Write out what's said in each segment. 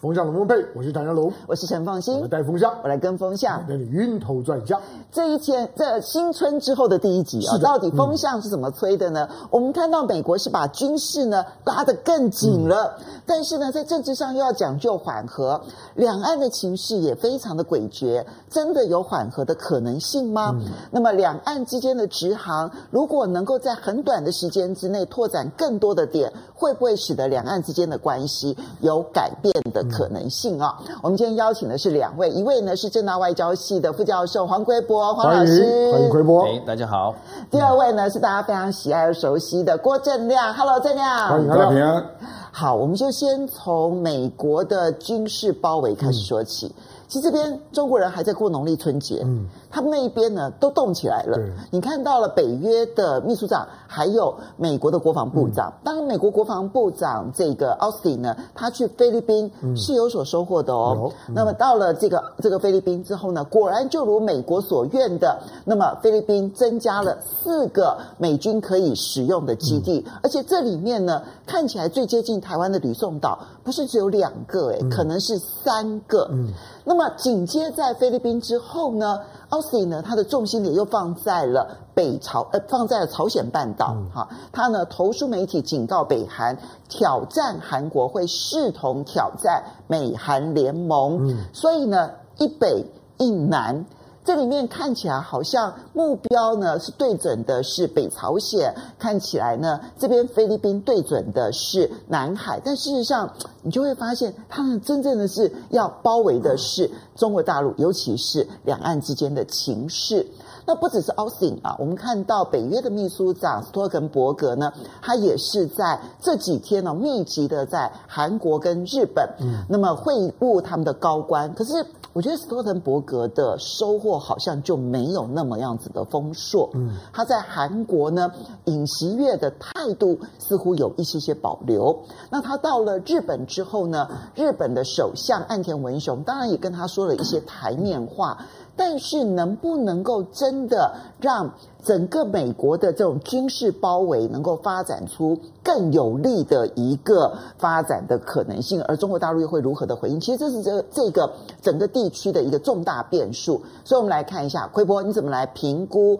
风向龙凤配，我是唐家龙，我是陈凤馨，我带风向，我来跟风向，带你晕头转向。这一天，这新春之后的第一集啊，到底风向是怎么吹的呢？嗯、我们看到美国是把军事呢拉得更紧了，嗯、但是呢，在政治上又要讲究缓和，两岸的情势也非常的诡谲，真的有缓和的可能性吗？嗯、那么，两岸之间的直航，如果能够在很短的时间之内拓展更多的点，会不会使得两岸之间的关系有改变的可能性啊？我们今天邀请的是两位，一位呢是政大外交系的副教授黄奎博，黄老师，欢迎奎博。哎，大家好。第二位呢是大家非常喜爱而熟悉的郭正亮，Hello，正亮，欢迎大家平安。好，我们就先从美国的军事包围开始说起。嗯其实这边中国人还在过农历春节，嗯，他们那一边呢都动起来了。你看到了北约的秘书长，还有美国的国防部长。嗯、当然，美国国防部长这个奥斯汀呢，他去菲律宾是有所收获的哦。嗯、那么到了这个这个菲律宾之后呢，果然就如美国所愿的，那么菲律宾增加了四个美军可以使用的基地，嗯、而且这里面呢，看起来最接近台湾的吕宋岛不是只有两个，诶，可能是三个。嗯。嗯那么紧接在菲律宾之后呢，奥斯汀呢，他的重心点又放在了北朝，呃，放在了朝鲜半岛。哈、嗯，他呢投书媒体警告北韩，挑战韩国会视同挑战美韩联盟。嗯，所以呢，一北一南。这里面看起来好像目标呢是对准的是北朝鲜，看起来呢这边菲律宾对准的是南海，但事实上你就会发现，他们真正的是要包围的是中国大陆，尤其是两岸之间的情势。那不只是奥斯汀啊，我们看到北约的秘书长斯托滕伯格呢，他也是在这几天呢密集的在韩国跟日本，嗯，那么会晤他们的高官，可是。我觉得斯托滕伯格的收获好像就没有那么样子的丰硕。嗯，他在韩国呢，尹锡悦的态度似乎有一些些保留。那他到了日本之后呢，日本的首相岸田文雄当然也跟他说了一些台面话。但是能不能够真的让整个美国的这种军事包围能够发展出更有利的一个发展的可能性？而中国大陆又会如何的回应？其实这是这这个整个地区的一个重大变数。所以我们来看一下，奎博你怎么来评估？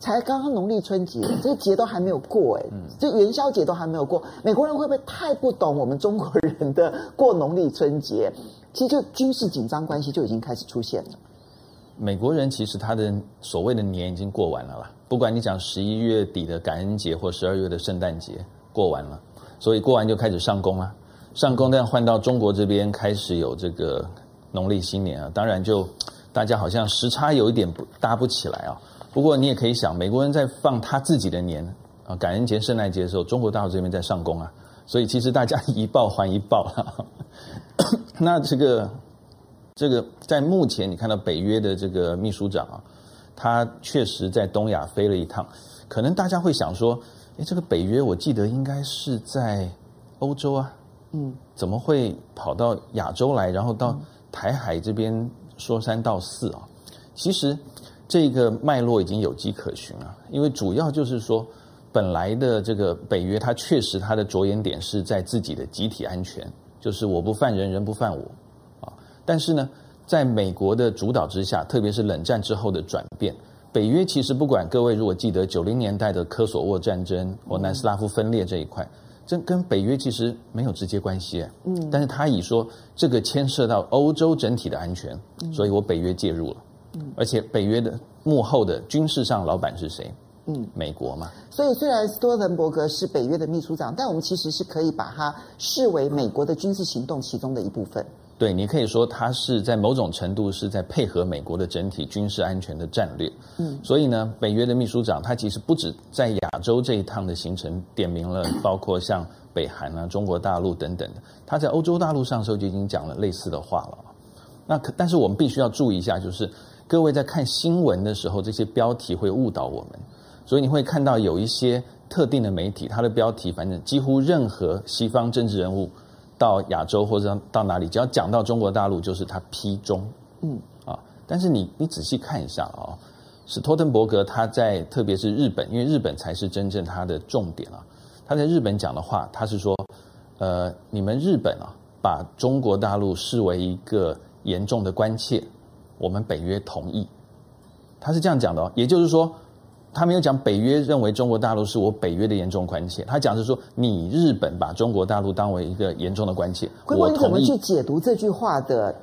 才刚刚农历春节，这个节都还没有过哎，这元宵节都还没有过，美国人会不会太不懂我们中国人的过农历春节？其实就军事紧张关系就已经开始出现了。美国人其实他的所谓的年已经过完了啦，不管你讲十一月底的感恩节或十二月的圣诞节过完了，所以过完就开始上工了。上工，但换到中国这边开始有这个农历新年啊，当然就大家好像时差有一点不搭不起来啊。不过你也可以想，美国人在放他自己的年啊，感恩节、圣诞节的时候，中国大陆这边在上工啊，所以其实大家一报还一报啊。那这个。这个在目前，你看到北约的这个秘书长啊，他确实在东亚飞了一趟。可能大家会想说，诶，这个北约我记得应该是在欧洲啊，嗯，怎么会跑到亚洲来，然后到台海这边说三道四啊？其实这个脉络已经有迹可循了，因为主要就是说，本来的这个北约，它确实它的着眼点是在自己的集体安全，就是我不犯人，人不犯我。但是呢，在美国的主导之下，特别是冷战之后的转变，北约其实不管各位如果记得九零年代的科索沃战争或南斯拉夫分裂这一块，这跟北约其实没有直接关系。嗯，但是他以说这个牵涉到欧洲整体的安全，所以我北约介入了。嗯，而且北约的幕后的军事上老板是谁？嗯，美国嘛。所以虽然斯托滕伯格是北约的秘书长，但我们其实是可以把它视为美国的军事行动其中的一部分。对，你可以说他是在某种程度是在配合美国的整体军事安全的战略。嗯，所以呢，北约的秘书长他其实不止在亚洲这一趟的行程点名了，包括像北韩啊、中国大陆等等的。他在欧洲大陆上时候就已经讲了类似的话了。那可，但是我们必须要注意一下，就是各位在看新闻的时候，这些标题会误导我们。所以你会看到有一些特定的媒体，它的标题反正几乎任何西方政治人物。到亚洲或者到哪里，只要讲到中国大陆，就是他批中，嗯啊。但是你你仔细看一下啊，史托滕伯格他在特别是日本，因为日本才是真正他的重点啊。他在日本讲的话，他是说，呃，你们日本啊，把中国大陆视为一个严重的关切，我们北约同意。他是这样讲的哦，也就是说，他没有讲北约认为中国大陆是我北约的严重关切，他讲是说，你日本把中国大陆当为一个严重的关切，我同意。你怎么去解读这句话的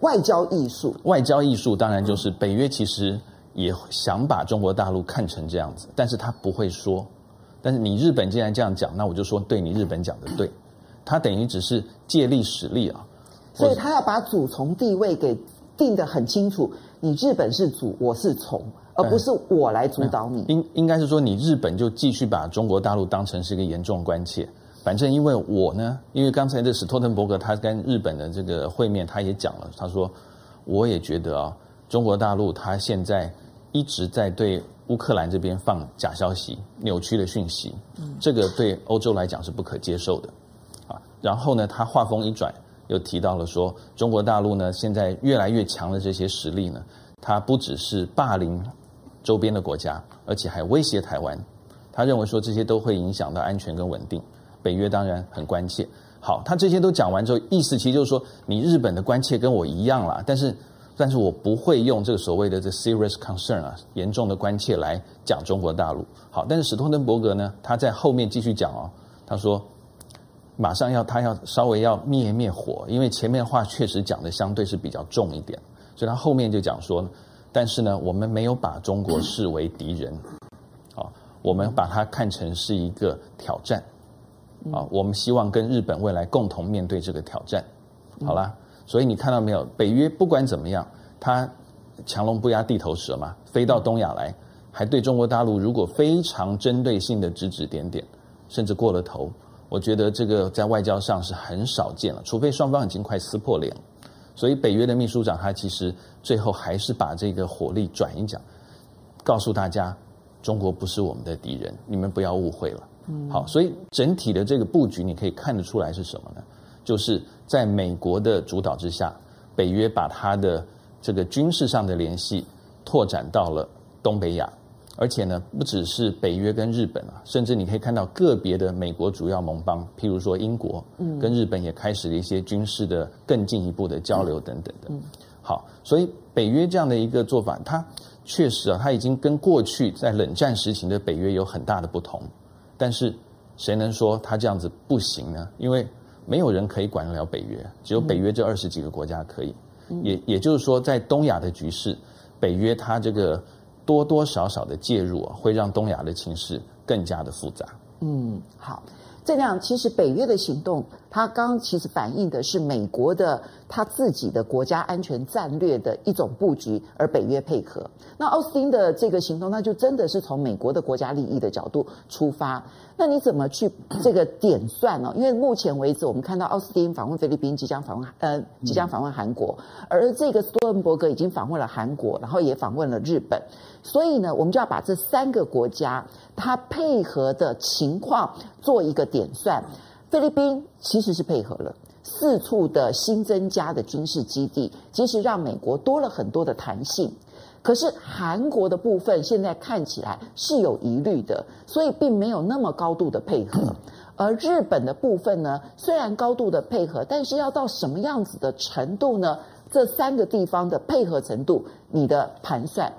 外交艺术？外交艺术当然就是北约其实也想把中国大陆看成这样子，但是他不会说。但是你日本既然这样讲，那我就说对你日本讲的对，他等于只是借力使力啊。所以他要把主从地位给定得很清楚，你日本是主，我是从。而不是我来主导你，应应该是说，你日本就继续把中国大陆当成是一个严重关切。反正因为我呢，因为刚才这史托滕伯格他跟日本的这个会面，他也讲了，他说我也觉得啊，中国大陆他现在一直在对乌克兰这边放假消息、扭曲的讯息，这个对欧洲来讲是不可接受的啊。然后呢，他话锋一转，又提到了说，中国大陆呢现在越来越强的这些实力呢，它不只是霸凌。周边的国家，而且还威胁台湾，他认为说这些都会影响到安全跟稳定。北约当然很关切。好，他这些都讲完之后，意思其实就是说，你日本的关切跟我一样啦，但是，但是我不会用这个所谓的这 serious concern 啊，严重的关切来讲中国大陆。好，但是史托登伯格呢，他在后面继续讲哦，他说，马上要他要稍微要灭灭火，因为前面话确实讲的相对是比较重一点，所以他后面就讲说。但是呢，我们没有把中国视为敌人，啊，我们把它看成是一个挑战，啊，我们希望跟日本未来共同面对这个挑战，好啦，所以你看到没有？北约不管怎么样，它强龙不压地头蛇嘛，飞到东亚来，还对中国大陆如果非常针对性的指指点点，甚至过了头，我觉得这个在外交上是很少见了，除非双方已经快撕破脸。所以北约的秘书长他其实最后还是把这个火力转一讲，告诉大家，中国不是我们的敌人，你们不要误会了。好，所以整体的这个布局你可以看得出来是什么呢？就是在美国的主导之下，北约把它的这个军事上的联系拓展到了东北亚。而且呢，不只是北约跟日本啊，甚至你可以看到个别的美国主要盟邦，譬如说英国，嗯跟日本也开始了一些军事的更进一步的交流等等的。嗯好，所以北约这样的一个做法，它确实啊，它已经跟过去在冷战时期的北约有很大的不同。但是谁能说它这样子不行呢？因为没有人可以管得了北约，只有北约这二十几个国家可以。也也就是说，在东亚的局势，北约它这个。多多少少的介入啊，会让东亚的情势更加的复杂。嗯，好，这样其实北约的行动，它刚其实反映的是美国的他自己的国家安全战略的一种布局，而北约配合。那奥斯汀的这个行动，那就真的是从美国的国家利益的角度出发。那你怎么去这个点算呢？因为目前为止，我们看到奥斯汀访问菲律宾，即将访问呃，即将访问韩国，而这个斯托滕伯格已经访问了韩国，然后也访问了日本。所以呢，我们就要把这三个国家它配合的情况做一个点算。菲律宾其实是配合了四处的新增加的军事基地，其实让美国多了很多的弹性。可是韩国的部分现在看起来是有疑虑的，所以并没有那么高度的配合。而日本的部分呢，虽然高度的配合，但是要到什么样子的程度呢？这三个地方的配合程度，你的盘算，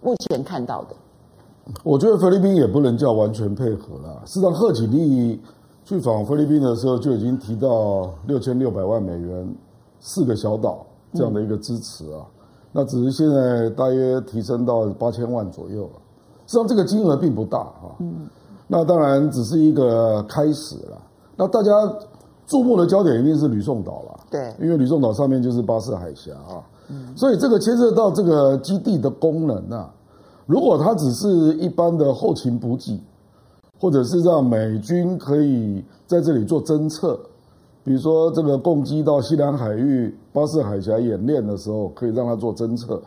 目前看到的，我觉得菲律宾也不能叫完全配合了。事实上，贺锦丽去访菲律宾的时候就已经提到六千六百万美元四个小岛这样的一个支持啊。嗯那只是现在大约提升到八千万左右了，实际上这个金额并不大啊。嗯，那当然只是一个开始了。那大家注目的焦点一定是吕宋岛了，对，因为吕宋岛上面就是巴士海峡啊。嗯，所以这个牵涉到这个基地的功能啊。如果它只是一般的后勤补给，或者是让美军可以在这里做侦测。比如说，这个共机到西南海域、巴士海峡演练的时候，可以让它做侦测，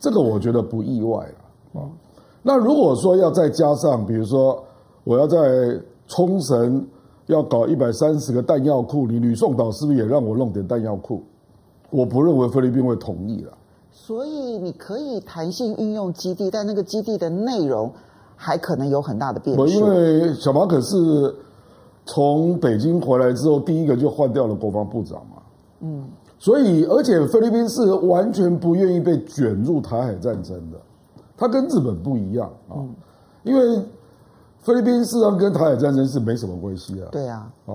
这个我觉得不意外了啊。那如果说要再加上，比如说我要在冲绳要搞一百三十个弹药库，你吕宋岛是不是也让我弄点弹药库？我不认为菲律宾会同意了。所以你可以弹性运用基地，但那个基地的内容还可能有很大的变数。因为小马可是从北京回来之后，第一个就换掉了国防部长嘛。嗯。所以，而且菲律宾是完全不愿意被卷入台海战争的，它跟日本不一样啊。因为菲律宾事实上跟台海战争是没什么关系啊。对啊。啊，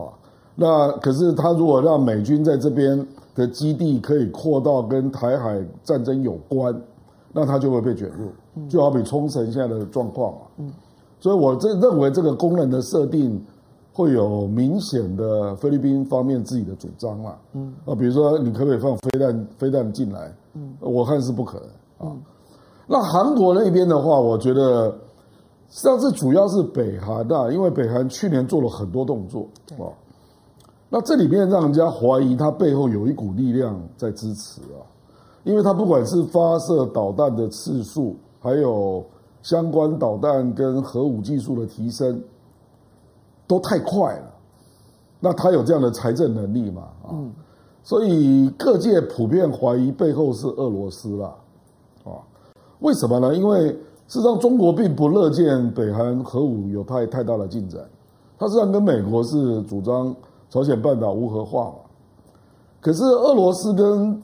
那可是他如果让美军在这边的基地可以扩到跟台海战争有关，那他就会被卷入，就好比冲绳现在的状况嘛。嗯。所以我这认为这个功能的设定。会有明显的菲律宾方面自己的主张啦，嗯啊，比如说你可不可以放飞弹飞弹进来？嗯，我看是不可能啊。那韩国那边的话，我觉得实际上是主要是北韩啊，因为北韩去年做了很多动作啊。那这里面让人家怀疑，它背后有一股力量在支持啊，因为它不管是发射导弹的次数，还有相关导弹跟核武技术的提升。都太快了，那他有这样的财政能力嘛？啊，所以各界普遍怀疑背后是俄罗斯啦，啊，为什么呢？因为事实上中国并不乐见北韩核武有太太大的进展，他实际上跟美国是主张朝鲜半岛无核化嘛，可是俄罗斯跟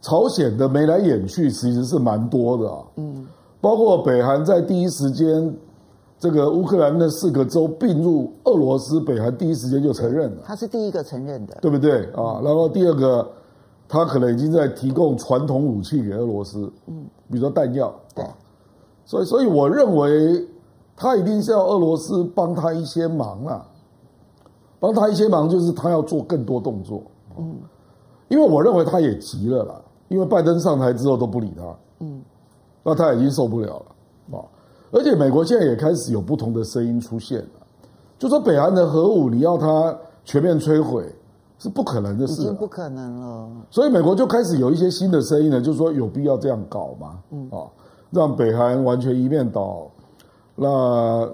朝鲜的眉来眼去其实是蛮多的啊，嗯，包括北韩在第一时间。这个乌克兰的四个州并入俄罗斯，北韩第一时间就承认了。他是第一个承认的，对不对啊？然后第二个，他可能已经在提供传统武器给俄罗斯，嗯，比如说弹药，对。所以，所以我认为他一定是要俄罗斯帮他一些忙啊，帮他一些忙，就是他要做更多动作，嗯，因为我认为他也急了啦，因为拜登上台之后都不理他，嗯，那他已经受不了了啊。而且美国现在也开始有不同的声音出现了，就说北韩的核武你要它全面摧毁是不可能的事，已经不可能了。所以美国就开始有一些新的声音了，就是说有必要这样搞吗？嗯啊，让北韩完全一面倒。那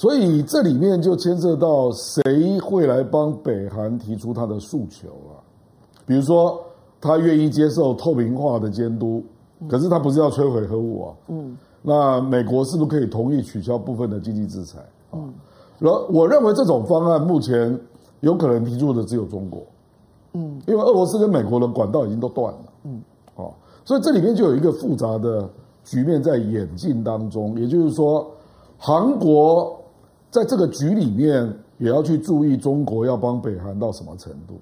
所以这里面就牵涉到谁会来帮北韩提出他的诉求啊？比如说他愿意接受透明化的监督，可是他不是要摧毁核武啊？嗯。那美国是不是可以同意取消部分的经济制裁？嗯，然后我认为这种方案目前有可能提出的只有中国，嗯，因为俄罗斯跟美国的管道已经都断了，嗯，哦，所以这里面就有一个复杂的局面在演进当中，也就是说，韩国在这个局里面也要去注意中国要帮北韩到什么程度。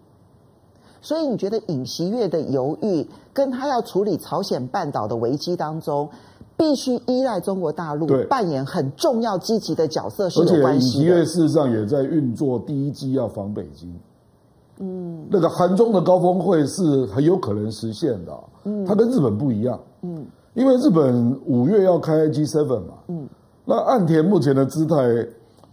所以你觉得尹锡悦的犹豫，跟他要处理朝鲜半岛的危机当中，必须依赖中国大陆扮演很重要积极的角色是有关系的。而且尹锡悦事实上也在运作第一机要防北京。嗯，那个韩中的高峰会是很有可能实现的。嗯，它跟日本不一样。嗯，因为日本五月要开 G7 嘛。嗯，那岸田目前的姿态，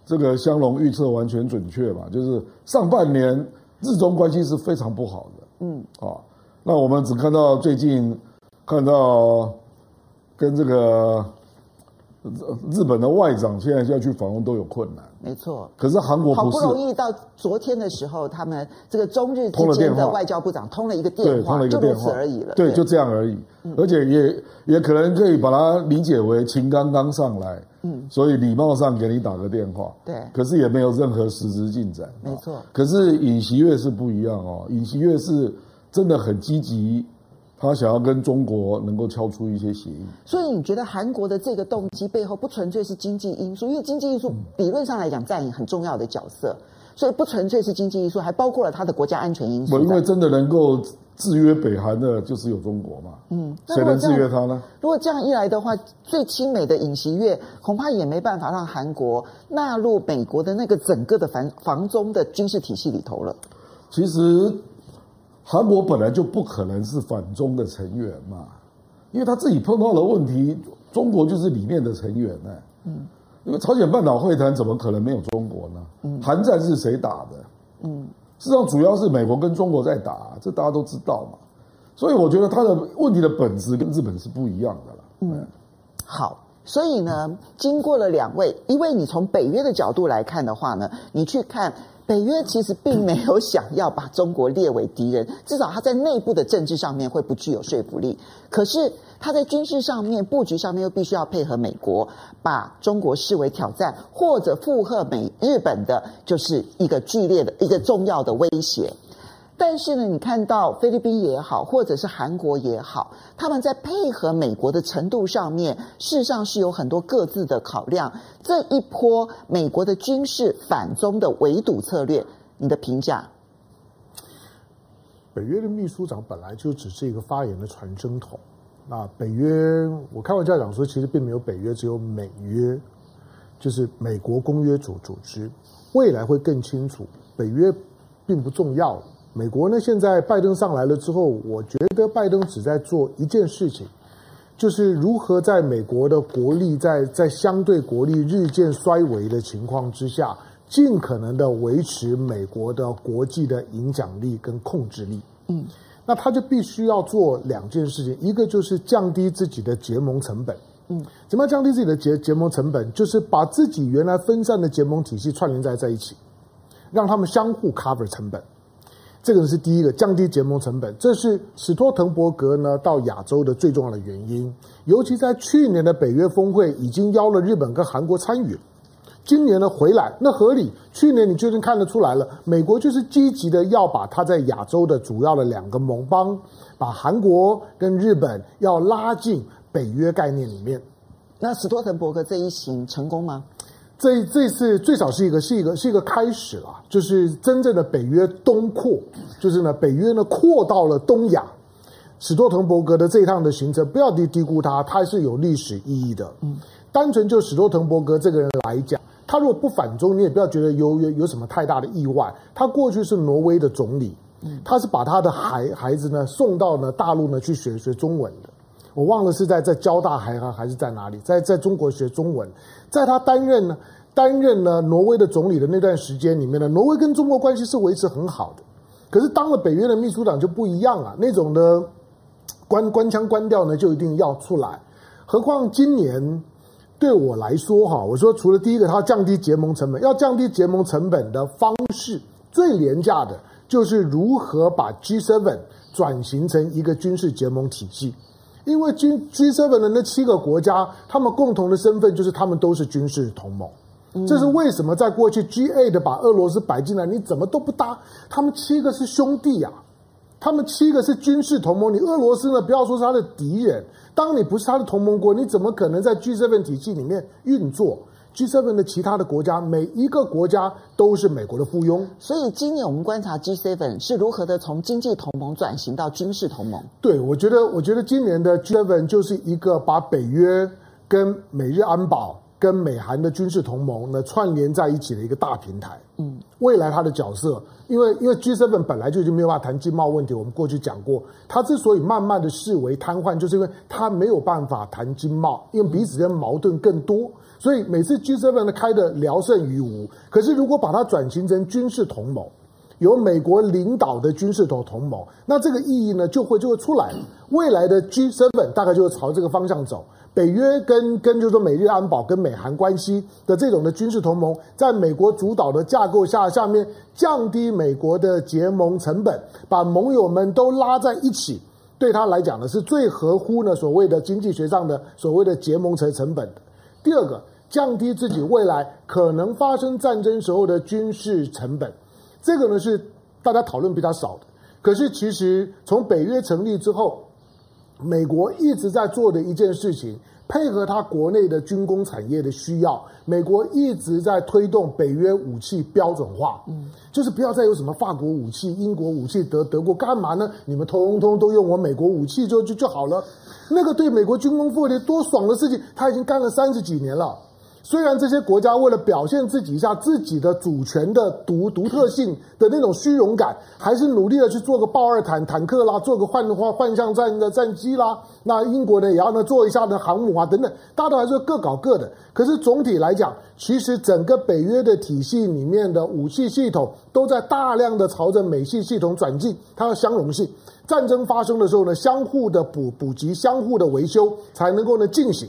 这个香龙预测完全准确嘛，就是上半年日中关系是非常不好的。嗯，啊，那我们只看到最近看到。跟这个日本的外长现在要去访问都有困难，没错。可是韩国不是，好不容易到昨天的时候，他们这个中日之间的外交部长通了一个电话，就如此而已了。对，就这样而已。而且也也可能可以把它理解为情刚刚上来，嗯，所以礼貌上给你打个电话，对。可是也没有任何实质进展，没错。可是尹锡悦是不一样哦，尹锡悦是真的很积极。他想要跟中国能够敲出一些协议，所以你觉得韩国的这个动机背后不纯粹是经济因素，因为经济因素理论上来讲占很重要的角色，所以不纯粹是经济因素，还包括了他的国家安全因素。因为真的能够制约北韩的，就是有中国嘛。嗯，谁能制约他呢？如果这样一来的话，最亲美的尹锡悦恐怕也没办法让韩国纳入美国的那个整个的防防中的军事体系里头了。其实。韩国本来就不可能是反中的成员嘛，因为他自己碰到了问题，中国就是里面的成员呢。嗯，因为朝鲜半岛会谈怎么可能没有中国呢？嗯，韩战是谁打的？嗯，实际上主要是美国跟中国在打，这大家都知道嘛。所以我觉得他的问题的本质跟日本是不一样的了。嗯，好，所以呢，经过了两位，因为你从北约的角度来看的话呢，你去看北约其实并没有想要把中国列为敌人，至少他在内部的政治上面会不具有说服力。可是他在军事上面布局上面又必须要配合美国，把中国视为挑战或者附和美日本的，就是一个剧烈的一个重要的威胁。但是呢，你看到菲律宾也好，或者是韩国也好，他们在配合美国的程度上面，事实上是有很多各自的考量。这一波美国的军事反中的围堵策略，你的评价？北约的秘书长本来就只是一个发言的传声筒。那北约，我开玩笑讲说，其实并没有北约，只有美约，就是美国公约组组织。未来会更清楚，北约并不重要。美国呢，现在拜登上来了之后，我觉得拜登只在做一件事情，就是如何在美国的国力在在相对国力日渐衰微的情况之下，尽可能的维持美国的国际的影响力跟控制力。嗯，那他就必须要做两件事情，一个就是降低自己的结盟成本。嗯，怎么样降低自己的结结盟成本？就是把自己原来分散的结盟体系串联在在一起，让他们相互 cover 成本。这个是第一个降低结盟成本，这是史托滕伯格呢到亚洲的最重要的原因。尤其在去年的北约峰会已经邀了日本跟韩国参与，今年呢回来那合理。去年你就已经看得出来了，美国就是积极的要把他在亚洲的主要的两个盟邦，把韩国跟日本要拉进北约概念里面。那史托滕伯格这一行成功吗？这这次最少是一个是一个是一个开始了，就是真正的北约东扩，就是呢北约呢扩到了东亚。史托滕伯格的这一趟的行程，不要低低估他，他是有历史意义的。嗯，单纯就史托滕伯格这个人来讲，他如果不反中，你也不要觉得有有有什么太大的意外。他过去是挪威的总理，他是把他的孩孩子呢送到呢大陆呢去学学中文的。我忘了是在在交大还还是在哪里，在在中国学中文。在他担任呢担任了挪威的总理的那段时间里面呢，挪威跟中国关系是维持很好的。可是当了北约的秘书长就不一样了，那种的官官腔官调呢就一定要出来。何况今年对我来说哈，我说除了第一个，他降低结盟成本，要降低结盟成本的方式最廉价的就是如何把 G7 转型成一个军事结盟体系。因为 G G seven 的那七个国家，他们共同的身份就是他们都是军事同盟。这是为什么在过去 G8 把俄罗斯摆进来，你怎么都不搭？他们七个是兄弟呀，他们七个是军事同盟。你俄罗斯呢，不要说是他的敌人，当你不是他的同盟国，你怎么可能在 G7 体系里面运作？G7 的其他的国家，每一个国家都是美国的附庸。所以今年我们观察 G7 是如何的从经济同盟转型到军事同盟。对，我觉得，我觉得今年的 G7 就是一个把北约跟美日安保跟美韩的军事同盟呢串联在一起的一个大平台。嗯，未来它的角色，因为因为 G7 本来就已经没有办法谈经贸问题，我们过去讲过，它之所以慢慢的视为瘫痪，就是因为它没有办法谈经贸，因为彼此间矛盾更多。所以每次 G7 呢开的聊胜于无，可是如果把它转型成军事同盟，由美国领导的军事同同盟，那这个意义呢就会就会出来。未来的 G7 大概就会朝这个方向走。北约跟跟就是说美日安保跟美韩关系的这种的军事同盟，在美国主导的架构下，下面降低美国的结盟成本，把盟友们都拉在一起，对他来讲呢是最合乎呢所谓的经济学上的所谓的结盟成成本的。第二个。降低自己未来可能发生战争时候的军事成本，这个呢是大家讨论比较少的。可是其实从北约成立之后，美国一直在做的一件事情，配合他国内的军工产业的需要，美国一直在推动北约武器标准化。嗯，就是不要再有什么法国武器、英国武器、德德国干嘛呢？你们通通都用我美国武器就就就好了。那个对美国军工复联多爽的事情，他已经干了三十几年了。虽然这些国家为了表现自己一下自己的主权的独独特性的那种虚荣感，还是努力的去做个豹二坦坦克啦，做个幻幻幻象战的战机啦。那英国呢也要呢做一下的航母啊等等，大都还是各搞各的。可是总体来讲，其实整个北约的体系里面的武器系统都在大量的朝着美系系统转进，它要相容性。战争发生的时候呢，相互的补补给，相互的维修，才能够呢进行。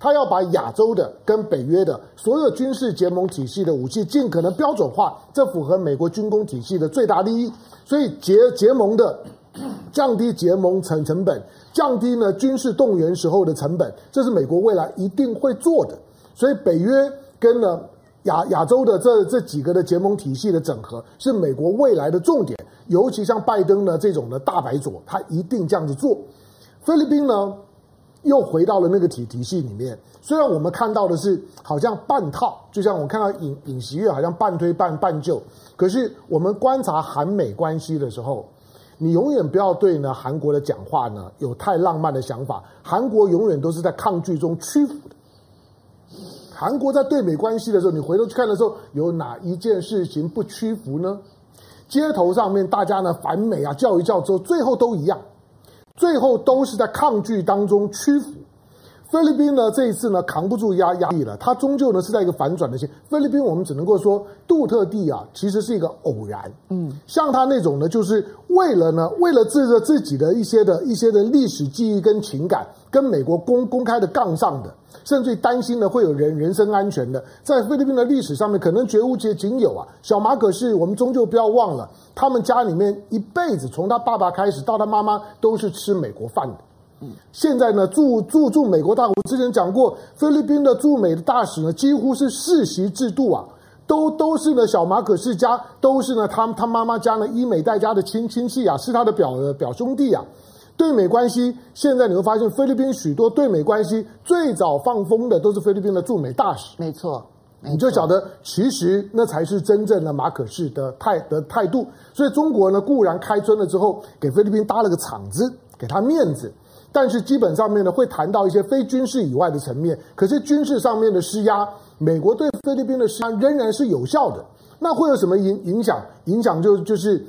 他要把亚洲的跟北约的所有军事结盟体系的武器尽可能标准化，这符合美国军工体系的最大利益。所以结结盟的 降低结盟成成本，降低呢军事动员时候的成本，这是美国未来一定会做的。所以北约跟呢亚亚洲的这这几个的结盟体系的整合，是美国未来的重点。尤其像拜登呢这种的大白左，他一定这样子做。菲律宾呢？又回到了那个体体系里面，虽然我们看到的是好像半套，就像我看到尹尹锡悦好像半推半半就，可是我们观察韩美关系的时候，你永远不要对呢韩国的讲话呢有太浪漫的想法，韩国永远都是在抗拒中屈服的。韩国在对美关系的时候，你回头去看的时候，有哪一件事情不屈服呢？街头上面大家呢反美啊叫一叫之后，最后都一样。最后都是在抗拒当中屈服。菲律宾呢，这一次呢扛不住压压力了，它终究呢是在一个反转的线。菲律宾我们只能够说，杜特地啊，其实是一个偶然。嗯，像他那种呢，就是为了呢，为了自着自己的一些的一些的历史记忆跟情感，跟美国公公开的杠上的。甚至担心呢，会有人人身安全的，在菲律宾的历史上面，可能绝无仅仅有啊。小马可是，我们终究不要忘了，他们家里面一辈子，从他爸爸开始到他妈妈，都是吃美国饭的。嗯，现在呢，驻驻驻美国大使，之前讲过，菲律宾的驻美的大使呢，几乎是世袭制度啊，都都是呢，小马可世家，都是呢，他他妈妈家呢，伊美代家的亲亲戚啊，是他的表表兄弟啊。对美关系，现在你会发现，菲律宾许多对美关系最早放风的都是菲律宾的驻美大使。没错，你就晓得，其实那才是真正的马可仕的态的态度。所以中国呢，固然开尊了之后，给菲律宾搭了个场子，给他面子，但是基本上面呢，会谈到一些非军事以外的层面。可是军事上面的施压，美国对菲律宾的施压仍然是有效的。那会有什么影影响？影响就就是。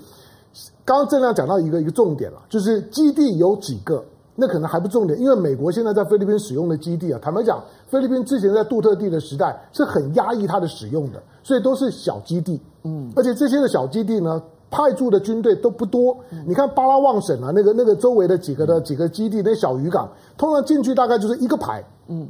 刚刚郑亮讲到一个一个重点了，就是基地有几个，那可能还不重点，因为美国现在在菲律宾使用的基地啊，坦白讲，菲律宾之前在杜特地的时代是很压抑它的使用的，所以都是小基地，嗯，而且这些的小基地呢，派驻的军队都不多。你看巴拉望省啊，那个那个周围的几个的几个基地，那小渔港，通常进去大概就是一个排，嗯。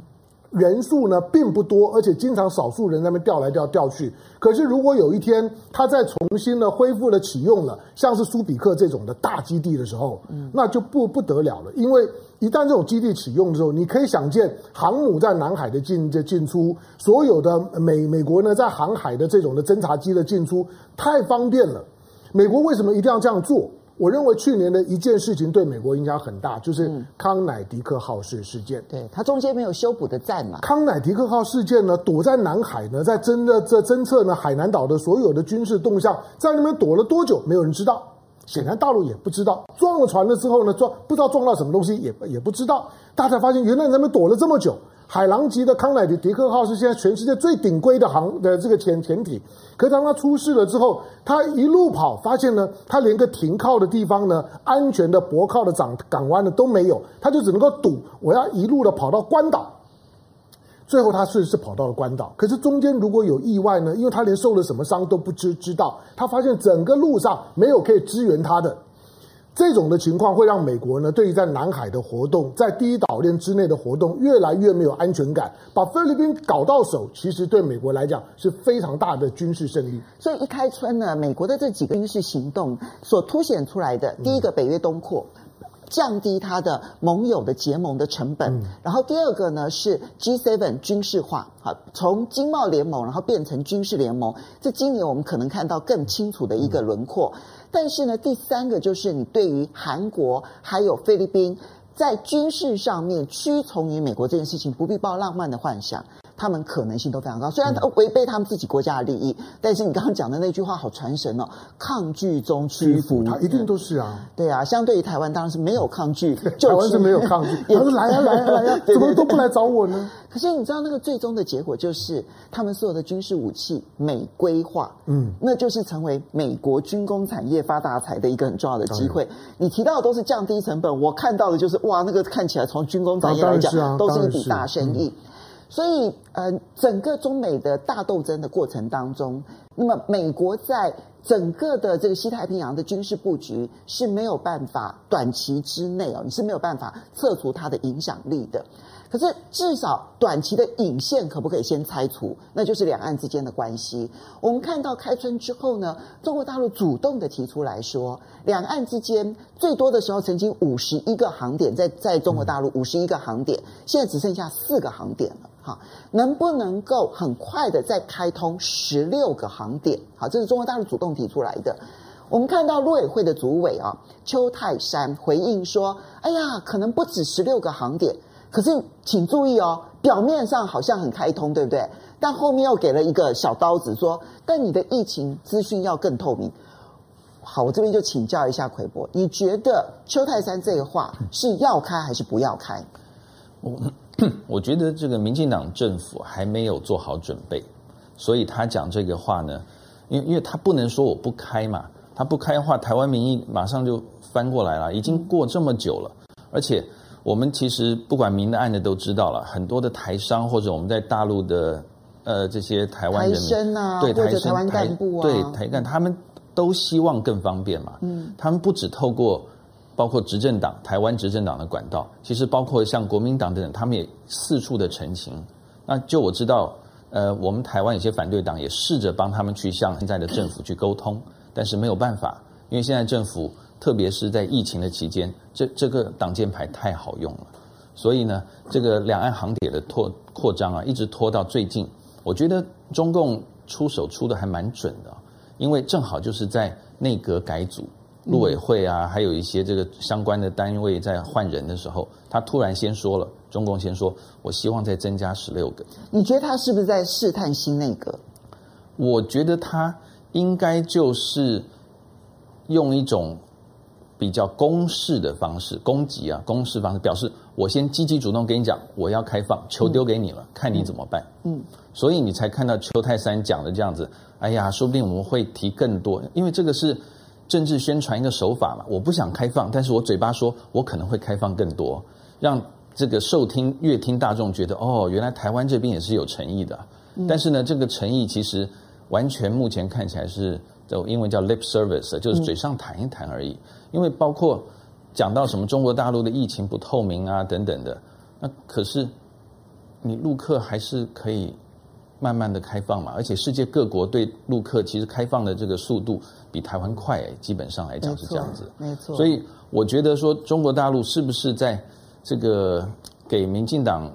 人数呢并不多，而且经常少数人在那边调来调调去。可是如果有一天他再重新的恢复了启用了，像是苏比克这种的大基地的时候，嗯，那就不不得了了。因为一旦这种基地启用之后，你可以想见航母在南海的进这进出，所有的美美国呢在航海的这种的侦察机的进出太方便了。美国为什么一定要这样做？我认为去年的一件事情对美国影响很大，就是康乃狄克号事事件。对，它中间没有修补的站嘛。康乃狄克号事件呢，躲在南海呢，在侦的这侦测呢海南岛的所有的军事动向，在那边躲了多久，没有人知道。显然大陆也不知道。撞了船了之后呢，撞不知道撞到什么东西，也也不知道。大家发现，原来在那边躲了这么久。海狼级的康乃狄克号是现在全世界最顶规的航的这个潜潜艇，可当它出事了之后，它一路跑，发现呢，它连个停靠的地方呢，安全的泊靠的港港湾呢都没有，它就只能够赌，我要一路的跑到关岛。最后他是是跑到了关岛，可是中间如果有意外呢，因为他连受了什么伤都不知知道，他发现整个路上没有可以支援他的。这种的情况会让美国呢，对于在南海的活动，在第一岛链之内的活动，越来越没有安全感。把菲律宾搞到手，其实对美国来讲是非常大的军事胜利。所以一开春呢，美国的这几个军事行动所凸显出来的，第一个北约东扩，降低它的盟友的结盟的成本；嗯、然后第二个呢是 G7 军事化，好，从经贸联盟然后变成军事联盟。这今年我们可能看到更清楚的一个轮廓。嗯但是呢，第三个就是你对于韩国还有菲律宾在军事上面屈从于美国这件事情，不必抱浪漫的幻想。他们可能性都非常高，虽然违背他们自己国家的利益，但是你刚刚讲的那句话好传神哦，抗拒中屈服，他一定都是啊，对啊，相对于台湾当然是没有抗拒，台湾是没有抗拒，他说来啊来啊来啊，怎么都不来找我呢？可是你知道那个最终的结果就是他们所有的军事武器美规化，嗯，那就是成为美国军工产业发大财的一个很重要的机会。你提到的都是降低成本，我看到的就是哇，那个看起来从军工产业来讲都是一笔大生意。所以，呃，整个中美的大斗争的过程当中，那么美国在整个的这个西太平洋的军事布局是没有办法短期之内哦，你是没有办法测除它的影响力的。可是至少短期的引线可不可以先拆除？那就是两岸之间的关系。我们看到开春之后呢，中国大陆主动的提出来说，两岸之间最多的时候曾经五十一个航点在在中国大陆五十一个航点，现在只剩下四个航点了。能不能够很快的再开通十六个航点？好，这是中国大陆主动提出来的。我们看到陆委会的主委啊邱泰山回应说：“哎呀，可能不止十六个航点。”可是，请注意哦，表面上好像很开通，对不对？但后面又给了一个小刀子，说：“但你的疫情资讯要更透明。”好，我这边就请教一下魁博，你觉得邱泰山这个话是要开还是不要开？我 我觉得这个民进党政府还没有做好准备，所以他讲这个话呢，因为因为他不能说我不开嘛，他不开的话，台湾民意马上就翻过来了，已经过这么久了，而且。我们其实不管明的暗的都知道了，很多的台商或者我们在大陆的呃这些台湾人民，对台湾干部啊，对台干，他们都希望更方便嘛。嗯，他们不只透过包括执政党台湾执政党的管道，其实包括像国民党等等，他们也四处的陈情。那就我知道，呃，我们台湾有些反对党也试着帮他们去向现在的政府去沟通，但是没有办法，因为现在政府。特别是在疫情的期间，这这个挡箭牌太好用了，所以呢，这个两岸航铁的拓扩张啊，一直拖到最近。我觉得中共出手出的还蛮准的，因为正好就是在内阁改组、陆委会啊，还有一些这个相关的单位在换人的时候，他突然先说了，中共先说，我希望再增加十六个。你觉得他是不是在试探新内阁？我觉得他应该就是用一种。比较攻势的方式，攻击啊，攻势方式表示我先积极主动跟你讲，我要开放，球丢给你了，嗯、看你怎么办。嗯，所以你才看到邱泰山讲的这样子。哎呀，说不定我们会提更多，因为这个是政治宣传一个手法嘛。我不想开放，但是我嘴巴说我可能会开放更多，让这个受听阅听大众觉得哦，原来台湾这边也是有诚意的。嗯、但是呢，这个诚意其实完全目前看起来是，就英文叫 lip service，就是嘴上谈一谈而已。嗯因为包括讲到什么中国大陆的疫情不透明啊等等的，那可是你陆客还是可以慢慢的开放嘛，而且世界各国对陆客其实开放的这个速度比台湾快，基本上来讲是这样子。没错。没错。所以我觉得说中国大陆是不是在这个给民进党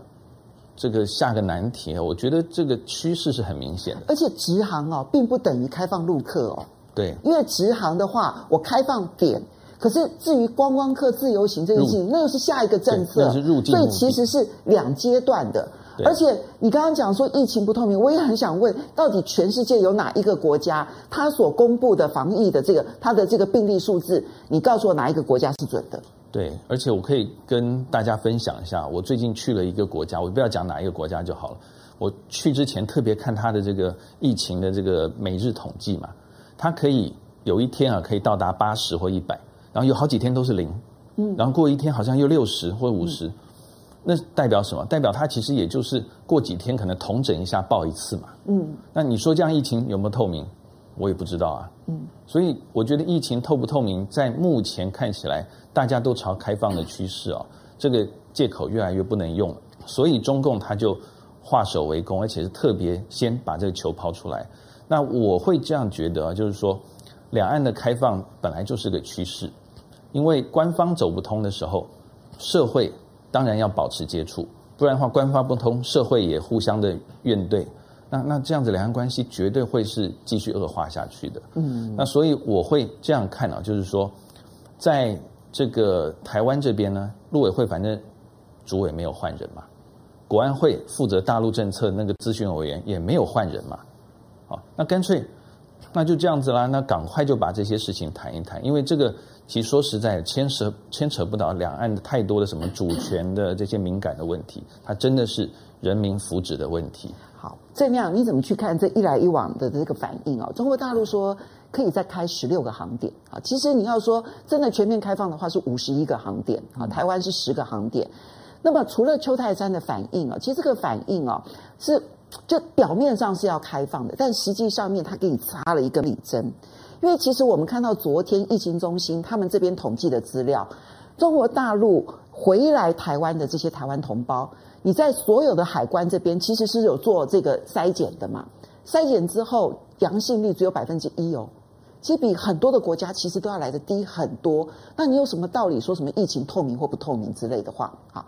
这个下个难题啊？我觉得这个趋势是很明显的。而且直航哦，并不等于开放陆客哦。对。因为直航的话，我开放点。可是，至于观光客自由行这件事情，那又是下一个政策，那是入境，所以其实是两阶段的。对而且你刚刚讲说疫情不透明，我也很想问，到底全世界有哪一个国家，它所公布的防疫的这个它的这个病例数字，你告诉我哪一个国家是准的？对，而且我可以跟大家分享一下，我最近去了一个国家，我不要讲哪一个国家就好了。我去之前特别看它的这个疫情的这个每日统计嘛，它可以有一天啊可以到达八十或一百。然后有好几天都是零，嗯，然后过一天好像又六十或五十，嗯，那代表什么？代表它其实也就是过几天可能同整一下报一次嘛，嗯，那你说这样疫情有没有透明？我也不知道啊，嗯，所以我觉得疫情透不透明，在目前看起来大家都朝开放的趋势哦，这个借口越来越不能用了，所以中共他就化守为攻，而且是特别先把这个球抛出来。那我会这样觉得，就是说两岸的开放本来就是个趋势。因为官方走不通的时候，社会当然要保持接触，不然的话，官方不通，社会也互相的怨怼，那那这样子两岸关系绝对会是继续恶化下去的。嗯，那所以我会这样看啊，就是说，在这个台湾这边呢，陆委会反正主委没有换人嘛，国安会负责大陆政策那个咨询委员也没有换人嘛，好，那干脆那就这样子啦，那赶快就把这些事情谈一谈，因为这个。其实说实在，牵涉牵扯不到两岸的太多的什么主权的这些敏感的问题，它真的是人民福祉的问题。好，郑亮你怎么去看这一来一往的这个反应啊？中国大陆说可以再开十六个航点啊，其实你要说真的全面开放的话是五十一个航点啊，台湾是十个航点。那么除了邱泰山的反应啊，其实这个反应啊是就表面上是要开放的，但实际上面他给你插了一个理针。因为其实我们看到昨天疫情中心他们这边统计的资料，中国大陆回来台湾的这些台湾同胞，你在所有的海关这边其实是有做这个筛检的嘛？筛检之后阳性率只有百分之一哦，其实比很多的国家其实都要来得低很多。那你有什么道理说什么疫情透明或不透明之类的话？好。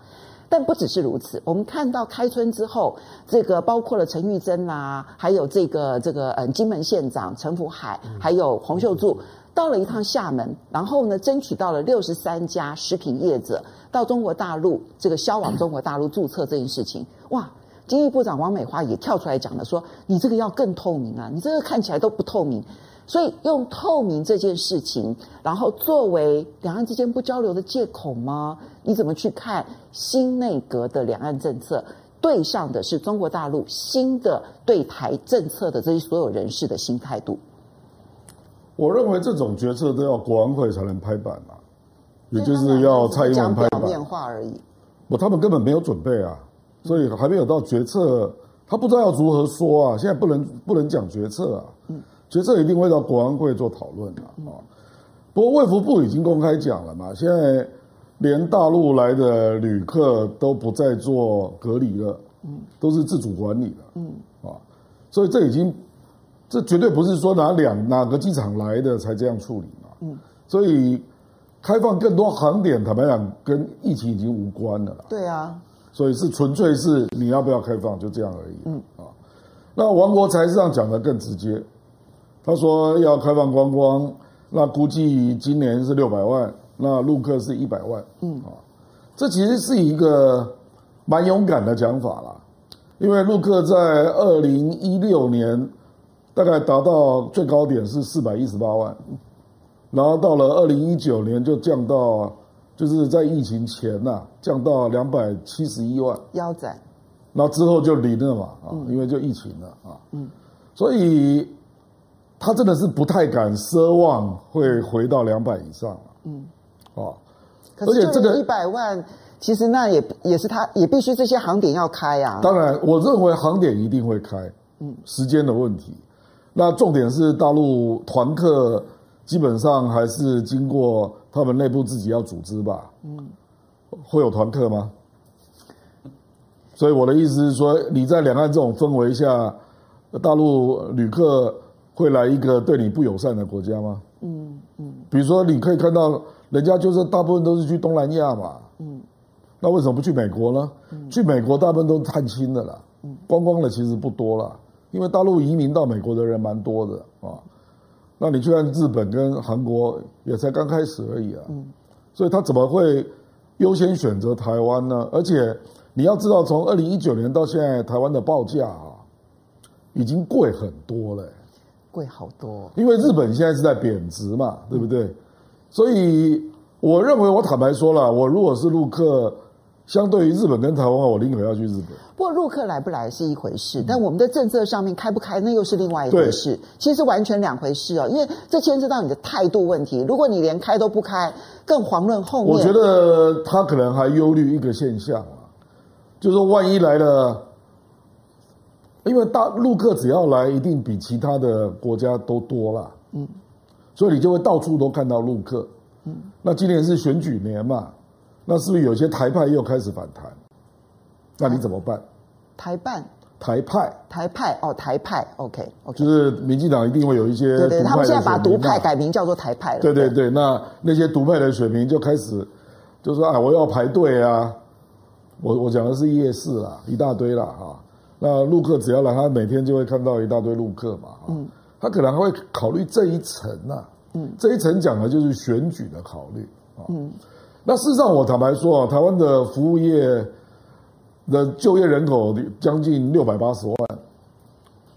但不只是如此，我们看到开春之后，这个包括了陈玉珍啦，还有这个这个嗯金门县长陈福海，还有洪秀柱，到了一趟厦门，然后呢，争取到了六十三家食品业者到中国大陆这个销往中国大陆注册这件事情，哇！经济部长王美花也跳出来讲了，说你这个要更透明啊，你这个看起来都不透明。所以用透明这件事情，然后作为两岸之间不交流的借口吗？你怎么去看新内阁的两岸政策？对上的是中国大陆新的对台政策的这些所有人士的新态度。我认为这种决策都要国安会才能拍板嘛，也就是要蔡英文拍板。而已。不，他们根本没有准备啊，所以还没有到决策，他不知道要如何说啊。现在不能不能讲决策啊。嗯。决策一定会到国安会做讨论的啊，不过卫福部已经公开讲了嘛，现在连大陆来的旅客都不再做隔离了，嗯，都是自主管理了，嗯，啊，所以这已经，这绝对不是说哪两哪个机场来的才这样处理嘛，嗯，所以开放更多航点，坦白讲跟疫情已经无关了啦，对啊，所以是纯粹是你要不要开放就这样而已，嗯，啊，那王国材这样讲的更直接。他说要开放观光，那估计今年是六百万，那陆客是一百万，嗯。啊，这其实是一个蛮勇敢的讲法啦，因为陆客在二零一六年大概达到最高点是四百一十八万，然后到了二零一九年就降到，就是在疫情前呐、啊、降到两百七十一万，腰斩，那之后就零了嘛啊，因为就疫情了啊，嗯，所以。他真的是不太敢奢望会回到两百以上嗯，啊，而且这个一百万，其实那也也是他也必须这些航点要开啊。当然，我认为航点一定会开，嗯，时间的问题。那重点是大陆团客基本上还是经过他们内部自己要组织吧，嗯，会有团客吗？所以我的意思是说，你在两岸这种氛围下，大陆旅客。会来一个对你不友善的国家吗？嗯嗯，比如说你可以看到，人家就是大部分都是去东南亚嘛，嗯，那为什么不去美国呢？去美国大部分都是探亲的啦，观光的其实不多啦，因为大陆移民到美国的人蛮多的啊。那你去看日本跟韩国也才刚开始而已啊，嗯，所以他怎么会优先选择台湾呢？而且你要知道，从二零一九年到现在，台湾的报价啊，已经贵很多了。贵好多，因为日本现在是在贬值嘛，对不对？所以我认为，我坦白说了，我如果是陆客，相对于日本跟台湾，我宁可要去日本。不过陆客来不来是一回事，但我们的政策上面开不开，那又是另外一回事。其实完全两回事哦，因为这牵涉到你的态度问题。如果你连开都不开，更遑论后面。我觉得他可能还忧虑一个现象啊，就是说万一来了。因为大陆客只要来，一定比其他的国家都多啦。嗯，所以你就会到处都看到陆客。嗯，那今年是选举年嘛，那是不是有些台派又开始反弹？那你怎么办？台办？台派？台派？哦，台派。OK，OK。Okay, okay 就是民进党一定会有一些对对，他们现在把独派改名叫做台派了。对对对，那那些独派的选民就开始就说啊，我要排队啊。我我讲的是夜市啦，一大堆啦啊。那陆客只要来，他每天就会看到一大堆陆客嘛。嗯，他可能还会考虑这一层呐、啊。嗯，这一层讲的就是选举的考虑啊。嗯，那事实上，我坦白说啊，台湾的服务业的就业人口将近六百八十万。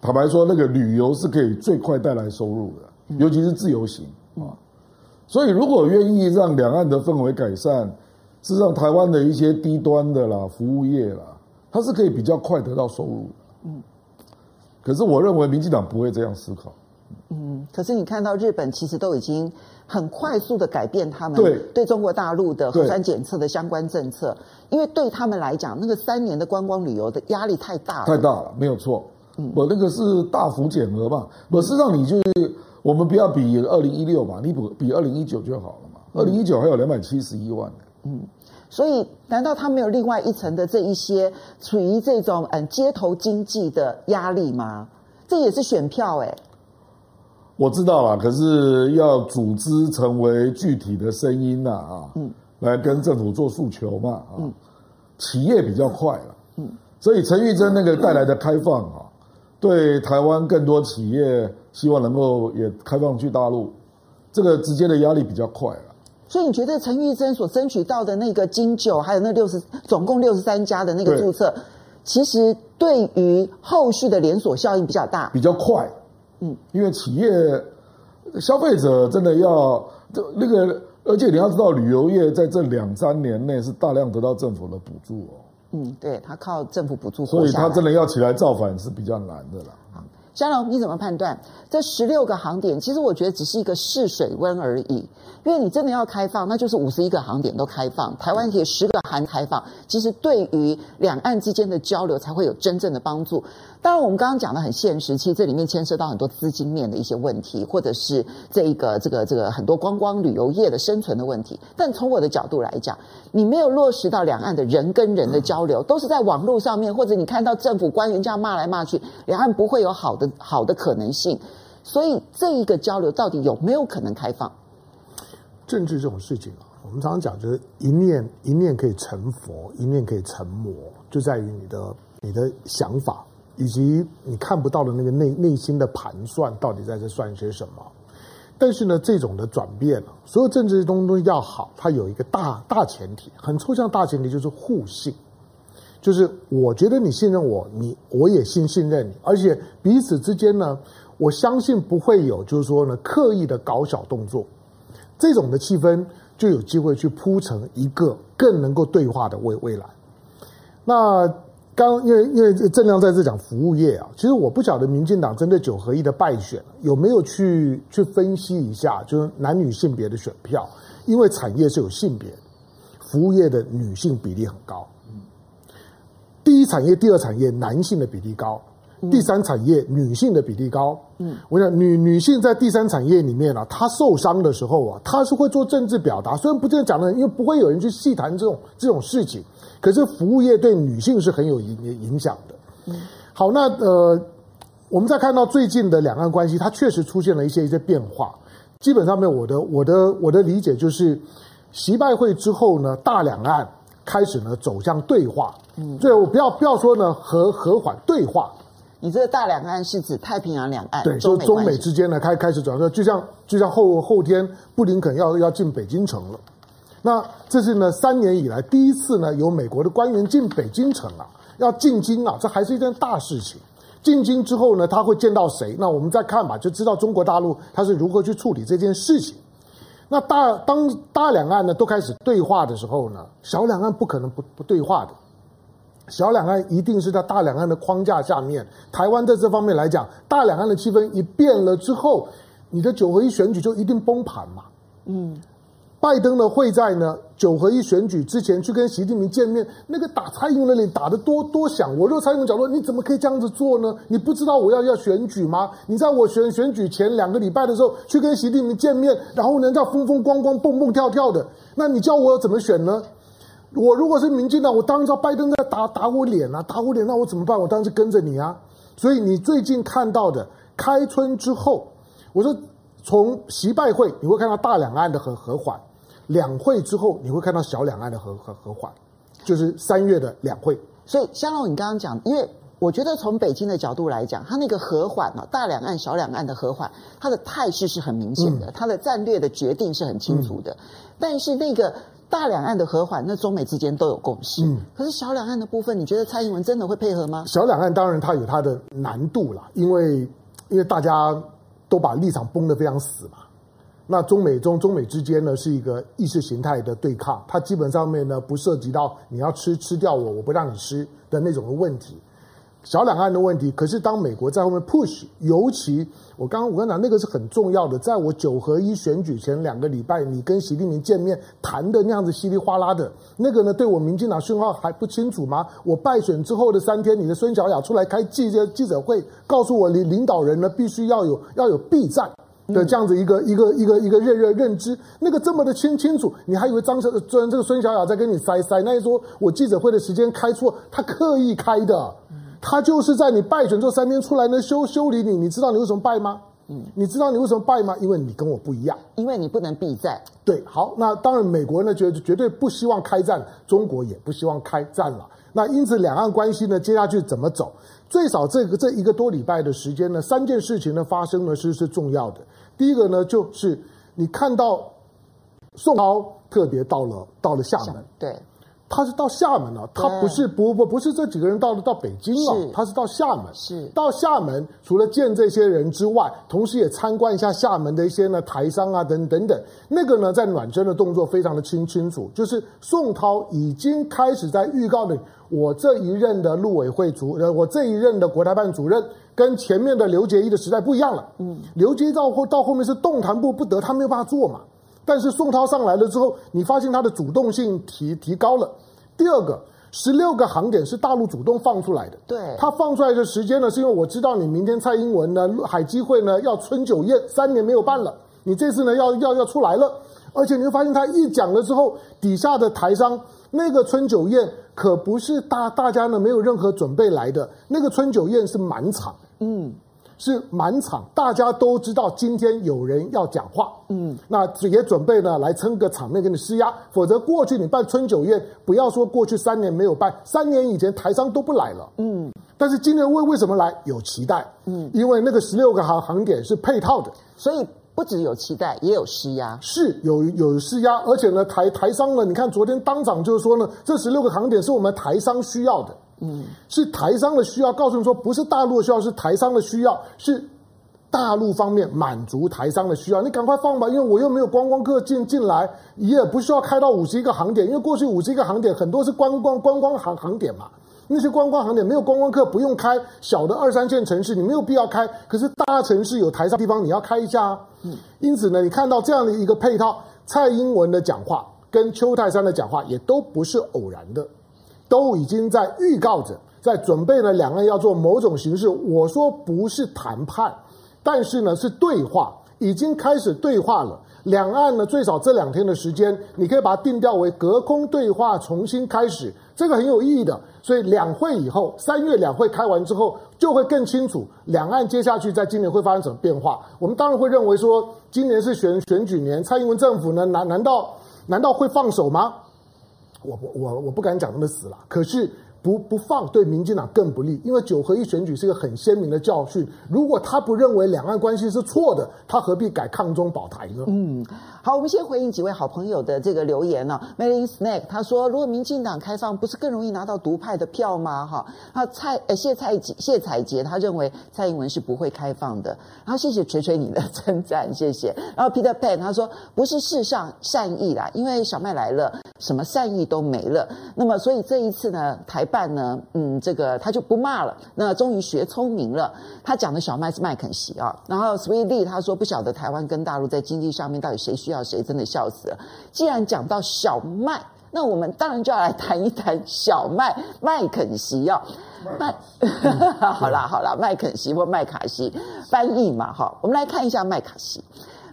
坦白说，那个旅游是可以最快带来收入的，尤其是自由行啊。所以，如果愿意让两岸的氛围改善，事实上，台湾的一些低端的啦，服务业啦。它是可以比较快得到收入的，嗯，可是我认为民进党不会这样思考，嗯，可是你看到日本其实都已经很快速的改变他们对。对中国大陆的核酸检测的相关政策，因为对他们来讲，那个三年的观光旅游的压力太大了，太大了，没有错，嗯。我那个是大幅减额嘛，我是让你就是我们不要比二零一六嘛，你比比二零一九就好了嘛，二零一九还有两百七十一万。嗯，所以难道他没有另外一层的这一些处于这种嗯街头经济的压力吗？这也是选票哎、欸。我知道了，可是要组织成为具体的声音呐啊，嗯，来跟政府做诉求嘛啊，嗯，企业比较快了，嗯，所以陈玉珍那个带来的开放啊，对台湾更多企业希望能够也开放去大陆，这个直接的压力比较快了。所以你觉得陈玉珍所争取到的那个金九，还有那六十总共六十三家的那个注册，其实对于后续的连锁效应比较大，比较快。嗯，因为企业消费者真的要这那个，而且你要知道，旅游业在这两三年内是大量得到政府的补助哦。嗯，对，他靠政府补助，所以他真的要起来造反是比较难的啦。啊，香龙，你怎么判断这十六个航点？其实我觉得只是一个试水温而已。因为你真的要开放，那就是五十一个航点都开放，台湾也十个航开放，其实对于两岸之间的交流才会有真正的帮助。当然，我们刚刚讲的很现实，其实这里面牵涉到很多资金面的一些问题，或者是这一个这个这个很多观光旅游业的生存的问题。但从我的角度来讲，你没有落实到两岸的人跟人的交流，都是在网络上面，或者你看到政府官员这样骂来骂去，两岸不会有好的好的可能性。所以，这一个交流到底有没有可能开放？政治这种事情啊，我们常常讲，就是一念一念可以成佛，一念可以成魔，就在于你的你的想法，以及你看不到的那个内内心的盘算，到底在这算些什么。但是呢，这种的转变啊，所有政治的东西要好，它有一个大大前提，很抽象大前提，就是互信，就是我觉得你信任我，你我也信信任你，而且彼此之间呢，我相信不会有，就是说呢，刻意的搞小动作。这种的气氛就有机会去铺成一个更能够对话的未未来。那刚因为因为郑亮在这讲服务业啊，其实我不晓得民进党针对九合一的败选有没有去去分析一下，就是男女性别的选票，因为产业是有性别，服务业的女性比例很高，第一产业、第二产业男性的比例高。第三产业女性的比例高，嗯，我想女女性在第三产业里面啊，她受伤的时候啊，她是会做政治表达，虽然不这样讲的，因为不会有人去细谈这种这种事情，可是服务业对女性是很有影影响的。嗯，好，那呃，我们再看到最近的两岸关系，它确实出现了一些一些变化。基本上面，我的我的我的理解就是，习拜会之后呢，大两岸开始呢走向对话。嗯，对，我不要不要说呢和和缓对话。你这个大两岸是指太平洋两岸，对，就中美之间呢开开始转折，就像就像后后天布林肯要要进北京城了，那这是呢三年以来第一次呢有美国的官员进北京城啊，要进京啊，这还是一件大事情。进京之后呢，他会见到谁？那我们再看吧，就知道中国大陆他是如何去处理这件事情。那大当大两岸呢都开始对话的时候呢，小两岸不可能不不对话的。小两岸一定是在大两岸的框架下面。台湾在这方面来讲，大两岸的气氛一变了之后，你的九合一选举就一定崩盘嘛。嗯，拜登呢会在呢九合一选举之前去跟习近平见面，那个打蔡英文那里打得多多响。我若蔡英文讲说，你怎么可以这样子做呢？你不知道我要要选举吗？你在我选选举前两个礼拜的时候去跟习近平见面，然后人家风风光光、蹦蹦跳跳的，那你叫我怎么选呢？我如果是民进党，我当然知道拜登在打打我脸啊，打我脸，那我怎么办？我当然是跟着你啊。所以你最近看到的开春之后，我说从习拜会你会看到大两岸的和和缓，两会之后你会看到小两岸的和和和缓，就是三月的两会。所以香龙，你刚刚讲，因为我觉得从北京的角度来讲，它那个和缓啊，大两岸、小两岸的和缓，它的态势是很明显的，嗯、它的战略的决定是很清楚的，嗯、但是那个。大两岸的和缓，那中美之间都有共识。嗯，可是小两岸的部分，你觉得蔡英文真的会配合吗？小两岸当然它有它的难度啦，因为因为大家都把立场绷得非常死嘛。那中美中中美之间呢是一个意识形态的对抗，它基本上面呢不涉及到你要吃吃掉我，我不让你吃的那种的问题。小两岸的问题，可是当美国在后面 push，尤其我刚刚我跟你讲，那个是很重要的。在我九合一选举前两个礼拜，你跟习近平见面谈的那样子稀里哗啦的，那个呢，对我民进党讯号还不清楚吗？我败选之后的三天，你的孙小雅出来开记者记者会，告诉我，领领导人呢必须要有要有备战的这样子一个、一个一个一个认认认知，那个这么的清清楚，你还以为张这这个孙小雅在跟你塞塞？那一说我记者会的时间开错，他刻意开的。他就是在你败选这三天出来呢修修理你，你知道你为什么败吗？嗯，你知道你为什么败吗？因为你跟我不一样，因为你不能避战。对，好，那当然美国呢绝绝对不希望开战，中国也不希望开战了。那因此两岸关系呢接下去怎么走？最少这个这一个多礼拜的时间呢，三件事情呢发生呢是是重要的。第一个呢就是你看到宋涛特别到了到了厦门，对。他是到厦门了，他不是不不不是这几个人到了到北京了，他是到厦门。是到厦门，除了见这些人之外，同时也参观一下厦门的一些呢台商啊等等等。那个呢，在暖身的动作非常的清清楚，就是宋涛已经开始在预告的，我这一任的陆委会主任，我这一任的国台办主任，跟前面的刘杰一的时代不一样了。嗯，刘杰一到后到后面是动弹不不得，他没有办法做嘛。但是宋涛上来了之后，你发现他的主动性提提高了。第二个，十六个航点是大陆主动放出来的。对，他放出来的时间呢，是因为我知道你明天蔡英文呢海基会呢要春酒宴，三年没有办了，你这次呢要要要出来了。而且你会发现他一讲了之后，底下的台商那个春酒宴可不是大大家呢没有任何准备来的，那个春酒宴是满场。嗯。是满场，大家都知道今天有人要讲话，嗯，那也准备呢来撑个场面给你施压，否则过去你办春酒宴，不要说过去三年没有办，三年以前台商都不来了，嗯，但是今年为为什么来？有期待，嗯，因为那个十六个航航点是配套的，所以不只有期待，也有施压，是有有施压，而且呢台台商呢，你看昨天当场就是说呢，这十六个航点是我们台商需要的。嗯，是台商的需要，告诉你说不是大陆的需要，是台商的需要，是大陆方面满足台商的需要。你赶快放吧，因为我又没有观光客进进来，也不需要开到五十一个航点，因为过去五十一个航点很多是观光观光航航点嘛，那些观光航点没有观光客不用开，小的二三线城市你没有必要开，可是大城市有台商地方你要开一下啊。嗯，因此呢，你看到这样的一个配套，蔡英文的讲话跟邱泰山的讲话也都不是偶然的。都已经在预告着，在准备呢，两岸要做某种形式。我说不是谈判，但是呢是对话，已经开始对话了。两岸呢最少这两天的时间，你可以把它定调为隔空对话，重新开始，这个很有意义的。所以两会以后，三月两会开完之后，就会更清楚两岸接下去在今年会发生什么变化。我们当然会认为说，今年是选选举年，蔡英文政府呢难难道难道会放手吗？我我我我不敢讲那么死了，可是。不不放对民进党更不利，因为九合一选举是一个很鲜明的教训。如果他不认为两岸关系是错的，他何必改抗中保台呢？嗯，好，我们先回应几位好朋友的这个留言呢、啊。Mary Snack 他说，如果民进党开放，不是更容易拿到独派的票吗？哈，那蔡呃谢蔡谢彩杰他认为蔡英文是不会开放的。然后谢谢锤锤你的 称赞，谢谢。然后 Peter Pan 他说，不是世上善意啦，因为小麦来了，什么善意都没了。那么所以这一次呢，台。办呢，嗯，这个他就不骂了。那终于学聪明了。他讲的小麦是麦肯锡啊。然后 Sweet Lee 他说不晓得台湾跟大陆在经济上面到底谁需要谁，真的笑死了。既然讲到小麦，那我们当然就要来谈一谈小麦麦肯锡啊。麦，好啦好啦，麦肯锡或麦卡锡翻译嘛哈。我们来看一下麦卡锡。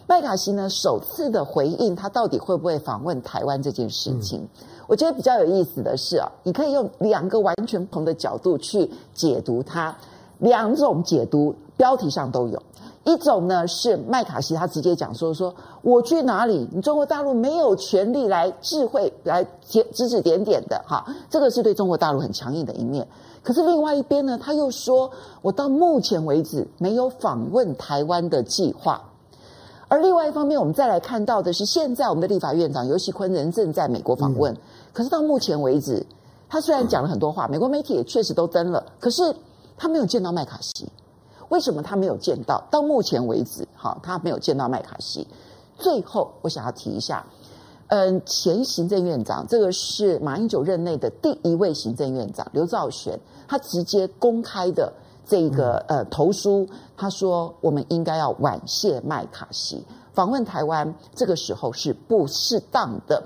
麦卡锡呢首次的回应，他到底会不会访问台湾这件事情？嗯 我觉得比较有意思的是啊，你可以用两个完全不同的角度去解读它，两种解读标题上都有。一种呢是麦卡锡他直接讲说说我去哪里，你中国大陆没有权利来智慧来指指指点点的哈，这个是对中国大陆很强硬的一面。可是另外一边呢，他又说我到目前为止没有访问台湾的计划。而另外一方面，我们再来看到的是，现在我们的立法院长游锡堃人正在美国访问。可是到目前为止，他虽然讲了很多话，美国媒体也确实都登了，可是他没有见到麦卡锡。为什么他没有见到？到目前为止，哈，他没有见到麦卡锡。最后，我想要提一下，嗯，前行政院长，这个是马英九任内的第一位行政院长刘兆玄，他直接公开的这个呃投书，他说我们应该要婉谢麦卡锡访问台湾，这个时候是不适当的。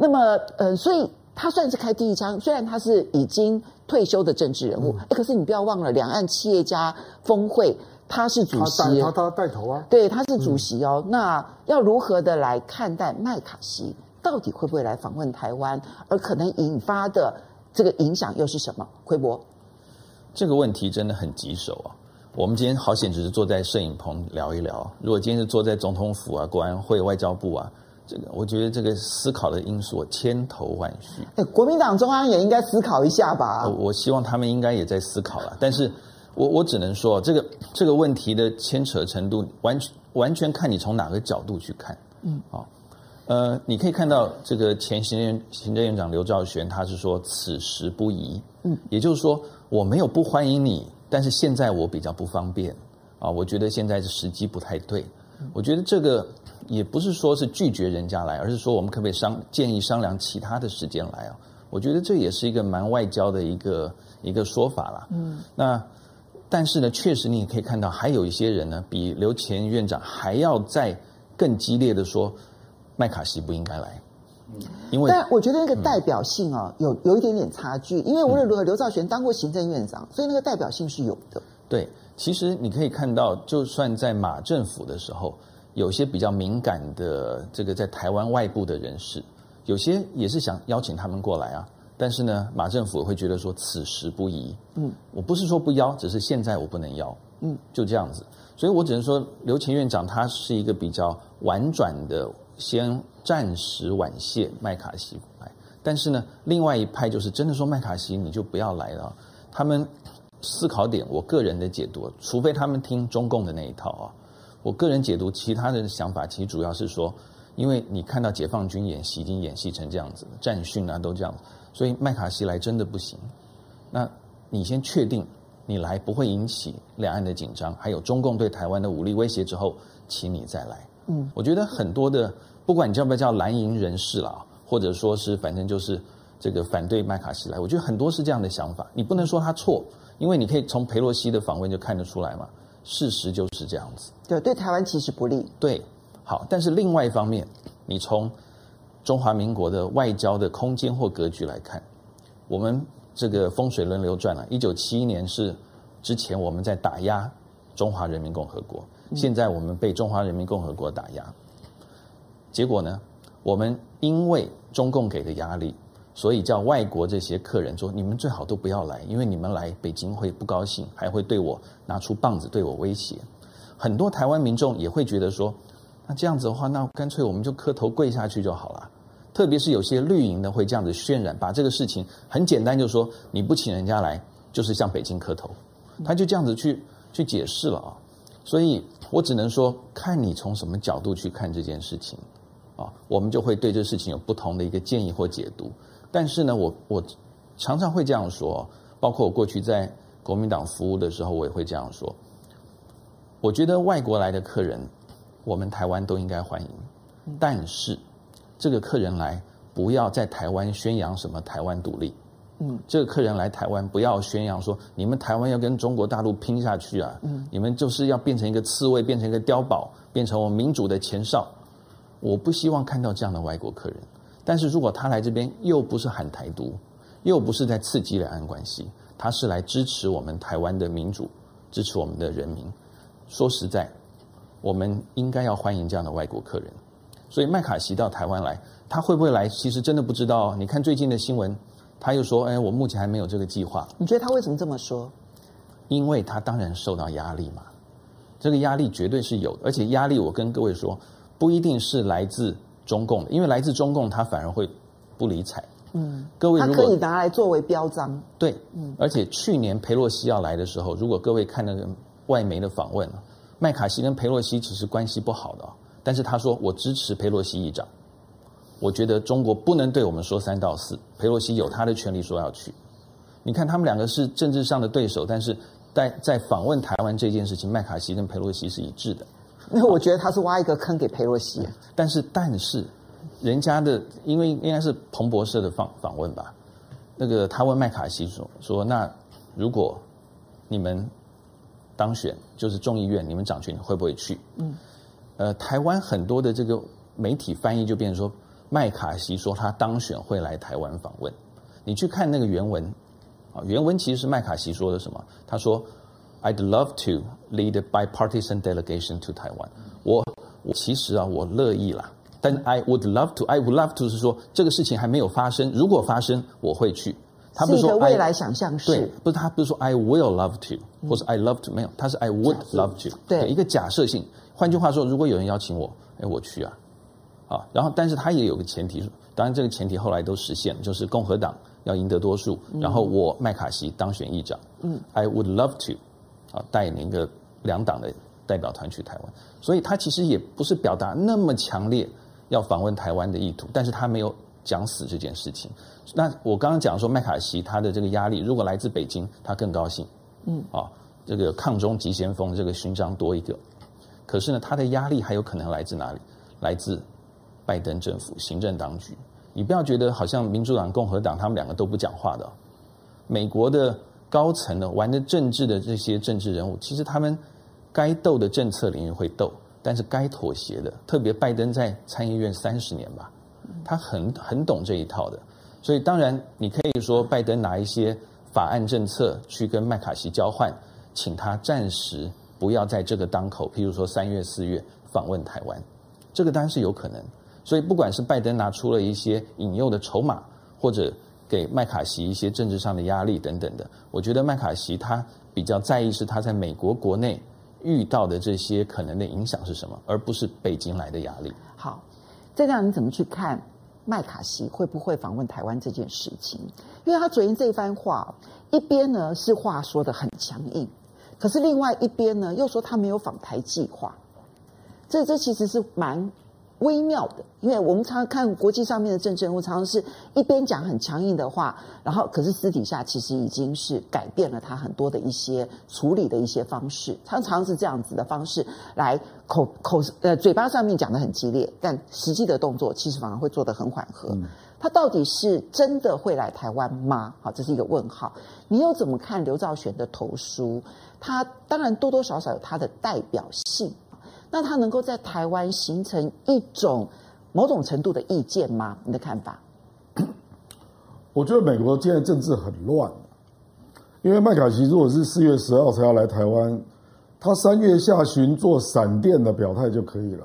那么，呃，所以他算是开第一枪，虽然他是已经退休的政治人物，可是你不要忘了，两岸企业家峰会。他是主席，他他带头啊，对，他是主席哦。嗯、那要如何的来看待麦卡锡？到底会不会来访问台湾？而可能引发的这个影响又是什么？奎博，这个问题真的很棘手啊。我们今天好险，只是坐在摄影棚聊一聊。如果今天是坐在总统府啊、国安会、外交部啊，这个我觉得这个思考的因素千头万绪。哎，国民党中央也应该思考一下吧。我，我希望他们应该也在思考了，但是。我我只能说，这个这个问题的牵扯程度，完全完全看你从哪个角度去看。嗯，啊，呃，你可以看到这个前行政行政院长刘兆玄，他是说此时不宜。嗯，也就是说，我没有不欢迎你，但是现在我比较不方便。啊，我觉得现在的时机不太对。我觉得这个也不是说是拒绝人家来，而是说我们可不可以商建议商量其他的时间来啊？我觉得这也是一个蛮外交的一个一个说法啦。嗯，那。但是呢，确实你也可以看到，还有一些人呢，比刘前院长还要再更激烈的说，麦卡锡不应该来。因为，但我觉得那个代表性啊，有有一点点差距。因为无论如何，刘兆玄当过行政院长，所以那个代表性是有的。对，其实你可以看到，就算在马政府的时候，有些比较敏感的这个在台湾外部的人士，有些也是想邀请他们过来啊。但是呢，马政府会觉得说此时不宜。嗯，我不是说不邀，只是现在我不能邀。嗯，就这样子。所以我只能说，刘前院长他是一个比较婉转的，先暂时婉谢麦卡锡来。但是呢，另外一派就是真的说麦卡锡你就不要来了。他们思考点，我个人的解读，除非他们听中共的那一套啊。我个人解读，其他的想法其实主要是说，因为你看到解放军演习已经演习成这样子，战训啊都这样。所以麦卡锡来真的不行，那你先确定你来不会引起两岸的紧张，还有中共对台湾的武力威胁之后，请你再来。嗯，我觉得很多的，不管你叫不叫蓝营人士啦，或者说是反正就是这个反对麦卡锡来，我觉得很多是这样的想法。你不能说他错，因为你可以从佩洛西的访问就看得出来嘛，事实就是这样子。对，对台湾其实不利。对，好，但是另外一方面，你从。中华民国的外交的空间或格局来看，我们这个风水轮流转了。一九七一年是之前我们在打压中华人民共和国，现在我们被中华人民共和国打压。结果呢，我们因为中共给的压力，所以叫外国这些客人说：你们最好都不要来，因为你们来北京会不高兴，还会对我拿出棒子对我威胁。很多台湾民众也会觉得说。那这样子的话，那干脆我们就磕头跪下去就好了。特别是有些绿营的会这样子渲染，把这个事情很简单，就说你不请人家来，就是向北京磕头，他就这样子去去解释了啊。所以我只能说，看你从什么角度去看这件事情啊，我们就会对这事情有不同的一个建议或解读。但是呢，我我常常会这样说，包括我过去在国民党服务的时候，我也会这样说。我觉得外国来的客人。我们台湾都应该欢迎，但是这个客人来不要在台湾宣扬什么台湾独立。嗯，这个客人来台湾不要宣扬说你们台湾要跟中国大陆拼下去啊！嗯，你们就是要变成一个刺猬，变成一个碉堡，变成我们民主的前哨。我不希望看到这样的外国客人。但是如果他来这边又不是喊台独，又不是在刺激两岸关系，他是来支持我们台湾的民主，支持我们的人民。说实在。我们应该要欢迎这样的外国客人，所以麦卡锡到台湾来，他会不会来？其实真的不知道。你看最近的新闻，他又说：“哎，我目前还没有这个计划。”你觉得他为什么这么说？因为他当然受到压力嘛，这个压力绝对是有的，而且压力我跟各位说，不一定是来自中共的，因为来自中共他反而会不理睬。嗯，各位如果他可以拿来作为标章。对，嗯，而且去年佩洛西要来的时候，如果各位看那个外媒的访问。麦卡锡跟佩洛西其实关系不好的，但是他说我支持佩洛西议长，我觉得中国不能对我们说三道四，佩洛西有他的权利说要去。你看他们两个是政治上的对手，但是在在访问台湾这件事情，麦卡锡跟佩洛西是一致的。那我觉得他是挖一个坑给裴洛西。但是但是人家的，因为应该是彭博社的访访问吧，那个他问麦卡锡说说，那如果你们当选，就是众议院，你们掌权，你会不会去？嗯，呃，台湾很多的这个媒体翻译就变成说，麦卡锡说他当选会来台湾访问。你去看那个原文，啊，原文其实是麦卡锡说的什么？他说：“I'd love to lead a bipartisan delegation to Taiwan。”我我其实啊，我乐意啦，但 I would love to，I would love to 是说这个事情还没有发生，如果发生我会去。他不是说未来想象是，对，不是他不是说 I will love to，或是 I love to，没有，他是 I would love to，对，一个假设性。换句话说，如果有人邀请我，哎，我去啊，啊，然后但是他也有个前提，当然这个前提后来都实现了，就是共和党。要赢得多数，然后我麦卡锡当选议长。嗯，I would love to，啊，带领一个两党的代表团去台湾。所以他其实也不是表达那么强烈要访问台湾的意图，但是他没有讲死这件事情。那我刚刚讲说麦卡锡他的这个压力，如果来自北京，他更高兴。嗯，啊，这个抗中急先锋这个勋章多一个。可是呢，他的压力还有可能来自哪里？来自拜登政府行政当局。你不要觉得好像民主党、共和党他们两个都不讲话的，美国的高层的玩的政治的这些政治人物，其实他们该斗的政策领域会斗，但是该妥协的，特别拜登在参议院三十年吧，他很很懂这一套的，所以当然你可以说拜登拿一些法案政策去跟麦卡锡交换，请他暂时不要在这个当口，譬如说三月、四月访问台湾，这个当然是有可能。所以，不管是拜登拿出了一些引诱的筹码，或者给麦卡锡一些政治上的压力等等的，我觉得麦卡锡他比较在意是他在美国国内遇到的这些可能的影响是什么，而不是北京来的压力。好，这样你怎么去看麦卡锡会不会访问台湾这件事情？因为他昨天这一番话，一边呢是话说得很强硬，可是另外一边呢又说他没有访台计划，这这其实是蛮。微妙的，因为我们常常看国际上面的政治人物，常常是一边讲很强硬的话，然后可是私底下其实已经是改变了他很多的一些处理的一些方式，常常是这样子的方式来口口呃嘴巴上面讲得很激烈，但实际的动作其实反而会做得很缓和。嗯、他到底是真的会来台湾吗？好，这是一个问号。你又怎么看刘兆玄的投书？他当然多多少少有他的代表性。那他能够在台湾形成一种某种程度的意见吗？你的看法？我觉得美国现在政治很乱，因为麦卡锡如果是四月十号才要来台湾，他三月下旬做闪电的表态就可以了。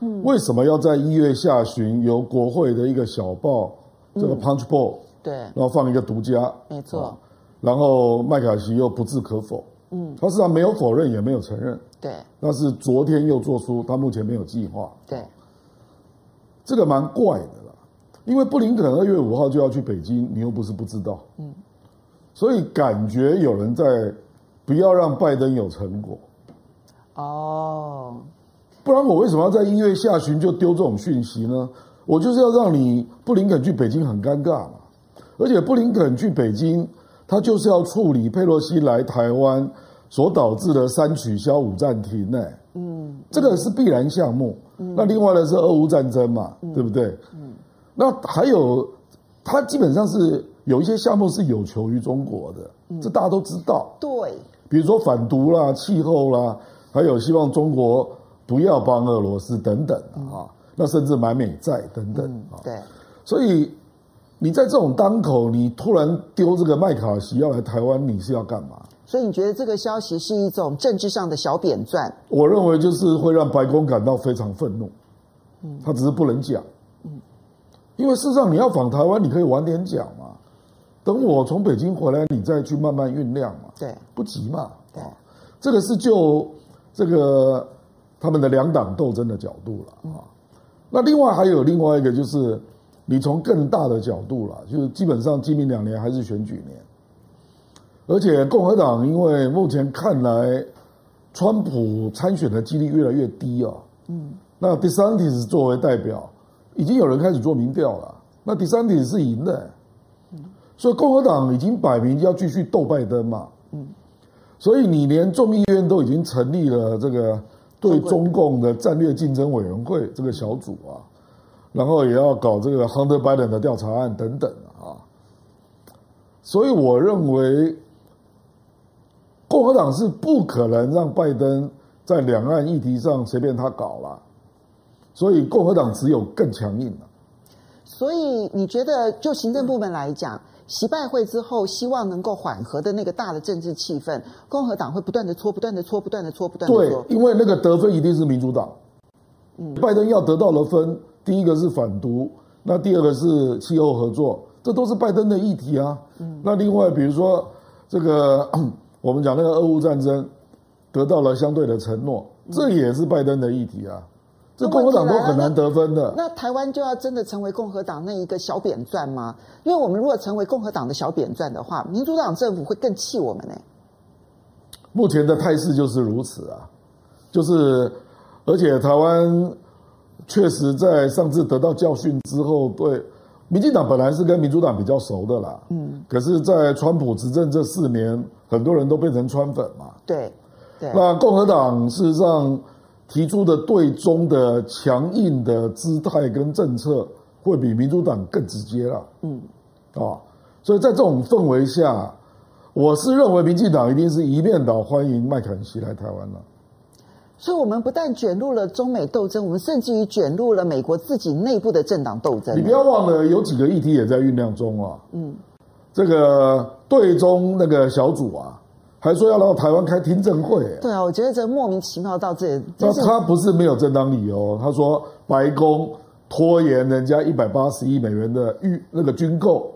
嗯，为什么要在一月下旬由国会的一个小报这个 Punch Bowl 对，然后放一个独家，没错，然后麦卡锡又不置可否。嗯，他实际上没有否认，也没有承认。对，但是昨天又做出他目前没有计划。对，这个蛮怪的啦，因为布林肯二月五号就要去北京，你又不是不知道。嗯，所以感觉有人在不要让拜登有成果。哦，不然我为什么要在一月下旬就丢这种讯息呢？我就是要让你布林肯去北京很尴尬嘛，而且布林肯去北京。他就是要处理佩洛西来台湾所导致的三取消五暂停呢，嗯，这个是必然项目。嗯，那另外呢是俄乌战争嘛，嗯，对不对？嗯，那还有他基本上是有一些项目是有求于中国的，嗯，这大家都知道。对，比如说反毒啦、气候啦，还有希望中国不要帮俄罗斯等等啊，那甚至买美债等等啊，对，所以。你在这种当口，你突然丢这个麦卡锡要来台湾，你是要干嘛？所以你觉得这个消息是一种政治上的小扁钻？我认为就是会让白宫感到非常愤怒。嗯，他只是不能讲。嗯，因为事实上你要访台湾，你可以晚点讲嘛。等我从北京回来，你再去慢慢酝酿嘛。对，不急嘛。对，这个是就这个他们的两党斗争的角度了啊。那另外还有另外一个就是。你从更大的角度了，就是基本上今明两年还是选举年，而且共和党因为目前看来，川普参选的几率越来越低啊。嗯。那 DeSantis 作为代表，已经有人开始做民调了。那 DeSantis 是赢的。嗯。所以共和党已经摆明要继续斗拜登嘛。嗯。所以你连众议院都已经成立了这个对中共的战略竞争委员会这个小组啊。然后也要搞这个 Hunter Biden 的调查案等等啊。所以我认为，共和党是不可能让拜登在两岸议题上随便他搞了，所以共和党只有更强硬了。所以你觉得，就行政部门来讲，习拜会之后，希望能够缓和的那个大的政治气氛，共和党会不断的搓，不断的搓，不断的搓，不断的搓。对，因为那个得分一定是民主党。嗯，拜登要得到了分，第一个是反独，那第二个是气候合作，这都是拜登的议题啊。嗯，那另外比如说这个 我们讲那个俄乌战争，得到了相对的承诺，这也是拜登的议题啊。这共和党都很难得分的。那，那台湾就要真的成为共和党那一个小扁钻吗？因为我们如果成为共和党的小扁钻的话，民主党政府会更气我们呢。目前的态势就是如此啊，就是而且台湾确实在上次得到教训之后，对民进党本来是跟民主党比较熟的啦，嗯，可是，在川普执政这四年，很多人都变成川粉嘛，对，对，那共和党事实上。提出的对中的强硬的姿态跟政策，会比民主党更直接了。嗯，啊，所以在这种氛围下，我是认为民进党一定是一面倒欢迎麦肯锡来台湾了。所以，我们不但卷入了中美斗争，我们甚至于卷入了美国自己内部的政党斗争。你不要忘了，有几个议题也在酝酿中啊。嗯，这个对中那个小组啊。还说要到台湾开听证会，对啊，我觉得这莫名其妙到这里。那他不是没有正当理由，他说白宫拖延人家一百八十亿美元的预那个军购，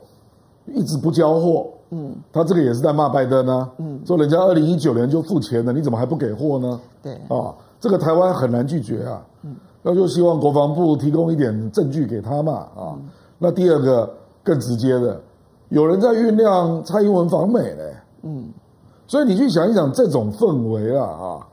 一直不交货。嗯，他这个也是在骂拜登啊。嗯，说人家二零一九年就付钱了，你怎么还不给货呢？对啊，这个台湾很难拒绝啊。嗯，那就希望国防部提供一点证据给他嘛。啊，那第二个更直接的，有人在酝酿蔡英文访美嘞。嗯。所以你去想一想这种氛围啊啊，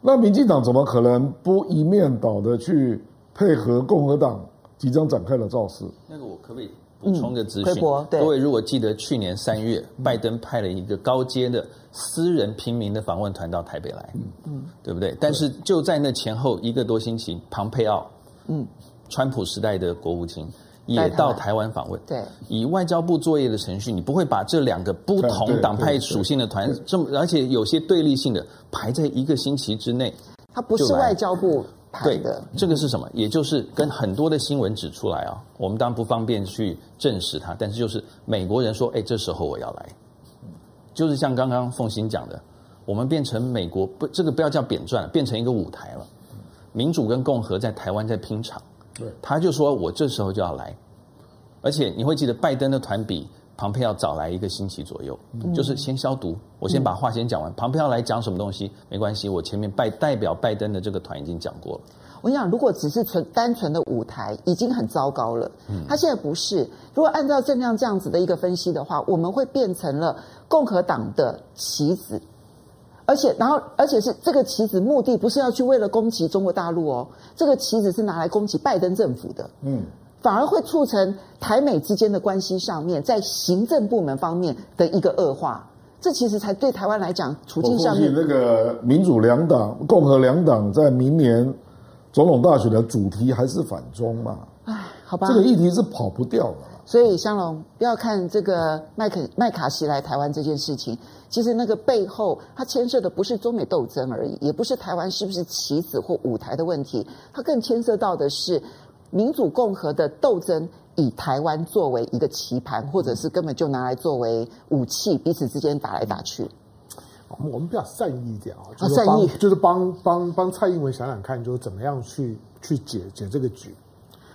那民进党怎么可能不一面倒的去配合共和党即将展开的造势？那个我可不可以补充个资讯？嗯、各位如果记得去年三月，拜登派了一个高阶的私人平民的访问团到台北来，嗯，嗯。对不对？但是就在那前后一个多星期，庞佩奥，嗯，川普时代的国务卿。也到台湾访问，对，以外交部作业的程序，你不会把这两个不同党派属性的团这么，而且有些对立性的排在一个星期之内，他不是外交部排的。这个是什么？也就是跟很多的新闻指出来啊，我们当然不方便去证实它，但是就是美国人说，哎，这时候我要来，就是像刚刚凤欣讲的，我们变成美国不，这个不要叫扁钻，变成一个舞台了，民主跟共和在台湾在拼场。对，他就说我这时候就要来，而且你会记得拜登的团比庞培要早来一个星期左右，嗯、就是先消毒，我先把话先讲完。庞培要来讲什么东西没关系，我前面拜代表拜登的这个团已经讲过了。我想，如果只是纯单纯的舞台，已经很糟糕了。嗯，他现在不是。如果按照正量这样子的一个分析的话，我们会变成了共和党的棋子。而且，然后，而且是这个棋子，目的不是要去为了攻击中国大陆哦，这个棋子是拿来攻击拜登政府的。嗯，反而会促成台美之间的关系上面，在行政部门方面的一个恶化。这其实才对台湾来讲，处境上面。那个民主两党、共和两党在明年总统大选的主题还是反中嘛？哎，好吧，这个议题是跑不掉的。所以，香龙不要看这个麦肯麦卡锡来台湾这件事情，其实那个背后，它牵涉的不是中美斗争而已，也不是台湾是不是棋子或舞台的问题，它更牵涉到的是民主共和的斗争，以台湾作为一个棋盘，或者是根本就拿来作为武器，彼此之间打来打去。我们比较善意一点啊，就是帮，啊、善意就是帮帮帮蔡英文想想看，就是怎么样去去解解这个局。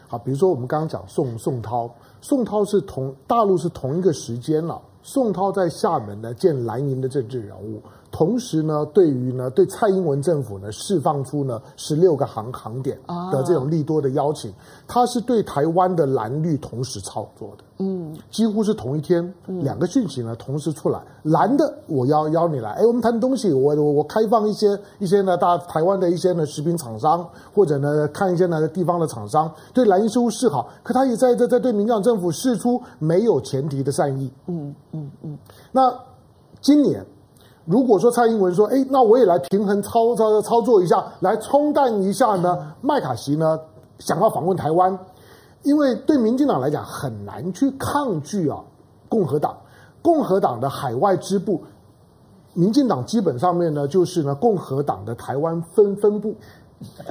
好，比如说我们刚刚讲宋宋涛。宋涛是同大陆是同一个时间了，宋涛在厦门呢见蓝营的政治人物。同时呢，对于呢，对蔡英文政府呢，释放出呢十六个航航点的这种利多的邀请，它是对台湾的蓝绿同时操作的，嗯，几乎是同一天，两个讯息呢同时出来，蓝的我邀邀你来，哎，我们谈东西，我我我开放一些一些呢大台湾的一些呢食品厂商，或者呢看一些呢地方的厂商，对蓝营事务示好，可他也在在在对民进党政府示出没有前提的善意，嗯嗯嗯，那今年。如果说蔡英文说，哎，那我也来平衡操操操作一下，来冲淡一下呢，麦卡锡呢想要访问台湾，因为对民进党来讲很难去抗拒啊，共和党，共和党的海外支部，民进党基本上面呢就是呢共和党的台湾分分部。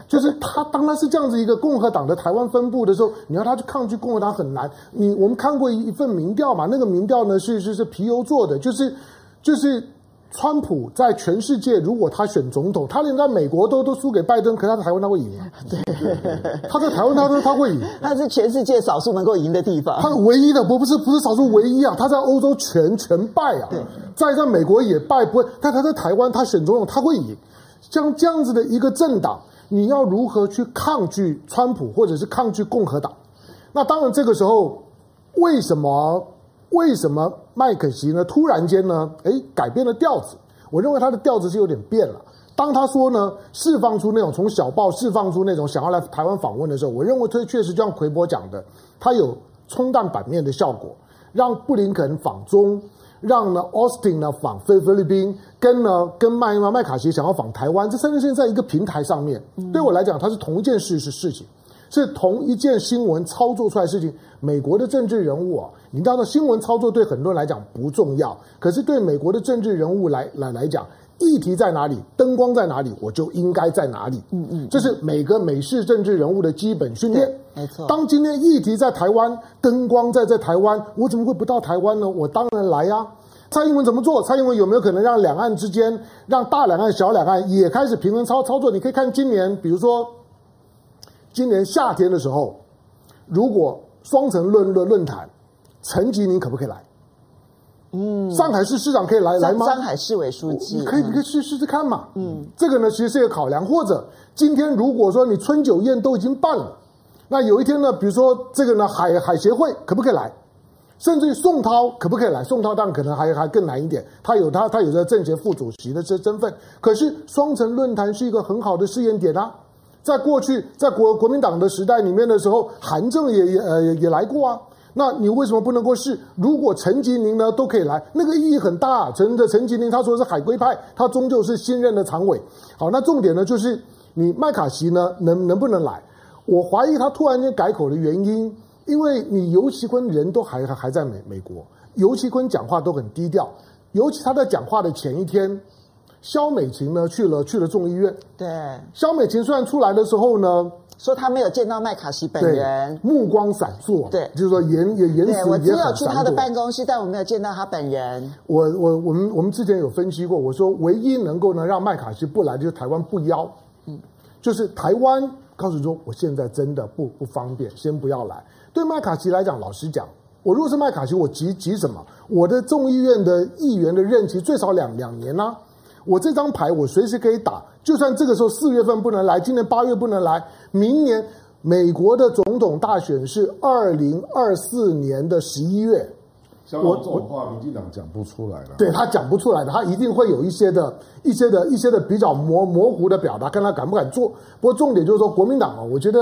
就是他，当他是这样子一个共和党的台湾分部的时候，你要他去抗拒共和党很难。你我们看过一份民调嘛，那个民调呢是是是皮尤做的，就是就是川普在全世界如果他选总统，他连在美国都都输给拜登，可是他在台湾他会赢啊。对，他在台湾他说他会赢，他是全世界少数能够赢的地方，他唯一的不不是不是少数唯一啊，他在欧洲全全败啊，在在美国也败不会，但他在台湾他选总统他会赢，像这样子的一个政党。你要如何去抗拒川普，或者是抗拒共和党？那当然，这个时候为什么为什么麦肯锡呢？突然间呢，诶，改变了调子。我认为他的调子是有点变了。当他说呢，释放出那种从小报释放出那种想要来台湾访问的时候，我认为这确实就像奎博讲的，他有冲淡版面的效果，让布林肯访中。让呢，Austin 呢访菲菲律宾，跟呢跟麦麦麦卡锡想要访台湾，这三件事情在一个平台上面，对我来讲，它是同一件事是事情，是同一件新闻操作出来的事情。美国的政治人物啊，你知道，新闻操作对很多人来讲不重要，可是对美国的政治人物来来来讲。议题在哪里，灯光在哪里，我就应该在哪里。嗯嗯，这是每个美式政治人物的基本训练。没错。当今天议题在台湾，灯光在在台湾，我怎么会不到台湾呢？我当然来呀。蔡英文怎么做？蔡英文有没有可能让两岸之间，让大两岸、小两岸也开始平衡操操作？你可以看今年，比如说今年夏天的时候，如果双城论论论坛，陈吉宁可不可以来？嗯，上海市市长可以来来吗？上海市委书记，你可以你可以去试试看嘛。嗯，这个呢其实是一个考量。或者今天如果说你春酒宴都已经办了，那有一天呢，比如说这个呢海海协会可不可以来？甚至于宋涛可不可以来？宋涛当然可能还还更难一点，他有他他有着政协副主席的这身份。可是双城论坛是一个很好的试验点啊。在过去在国国民党的时代里面的时候，韩正也也呃也来过啊。那你为什么不能够试？如果陈吉宁呢都可以来，那个意义很大。陈的陈吉宁他说是海归派，他终究是新任的常委。好，那重点呢就是你麦卡锡呢能能不能来？我怀疑他突然间改口的原因，因为你游其坤人都还还在美美国，游其坤讲话都很低调，尤其他在讲话的前一天，萧美琴呢去了去了众议院。对，肖美琴虽然出来的时候呢。说她没有见到麦卡锡本人，目光闪烁。对，就是说言也言辞也。我只有去他的办公室，但我没有见到他本人。我我我们我们之前有分析过，我说唯一能够呢让麦卡锡不来，就是台湾不邀。嗯，就是台湾告诉说，我现在真的不不方便，先不要来。对麦卡锡来讲，老实讲，我如果是麦卡锡，我急急什么？我的众议院的议员的任期最少两两年呢、啊。我这张牌我随时可以打，就算这个时候四月份不能来，今年八月不能来，明年美国的总统大选是二零二四年的十一月。我这种话，民进党讲不出来了。对，他讲不出来的，他一定会有一些的、一些的、一些的比较模模糊的表达，看他敢不敢做。不过重点就是说，国民党啊，我觉得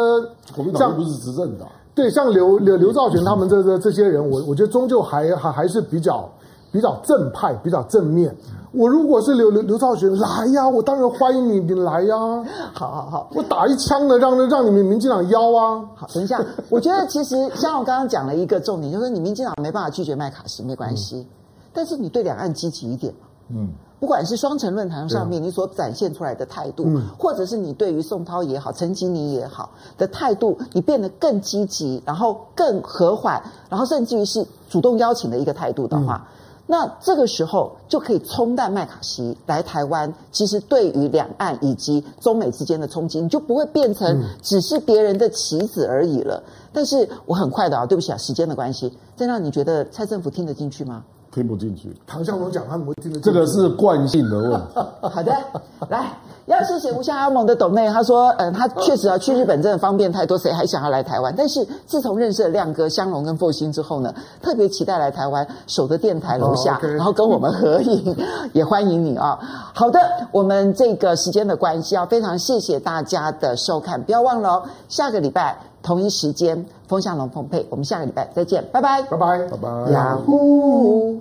国民党不是执政党，对，像刘刘刘兆玄他们这这这些人，我我觉得终究还还还是比较比较正派，比较正面。我如果是刘刘刘兆玄来呀，我当然欢迎你，你来呀。好好好，我打一枪的，让让你们民进党邀啊。好，等一下，我觉得其实像我刚刚讲了一个重点，就是你民进党没办法拒绝麦卡锡，没关系，嗯、但是你对两岸积极一点。嗯，不管是双城论坛上面你所展现出来的态度，嗯、或者是你对于宋涛也好、陈吉宁也好的态度，你变得更积极，然后更和缓，然后甚至于是主动邀请的一个态度的话。嗯那这个时候就可以冲淡麦卡锡来台湾，其实对于两岸以及中美之间的冲击，你就不会变成只是别人的棋子而已了。但是我很快的啊，对不起啊，时间的关系，这让你觉得蔡政府听得进去吗？听不进去。唐湘龙讲他们会听得进去。这个是惯性的问题。好的，来。要谢谢吴下阿蒙的斗妹，他说，嗯，他确实啊，去日本真的方便太多，谁还想要来台湾？但是自从认识了亮哥、香龙跟复兴之后呢，特别期待来台湾，守着电台楼下，oh. 然后跟我们合影，也欢迎你啊。好的，我们这个时间的关系啊，非常谢谢大家的收看，不要忘了哦，下个礼拜同一时间风向龙凤配，我们下个礼拜再见，拜拜，拜拜，拜拜，呀呼。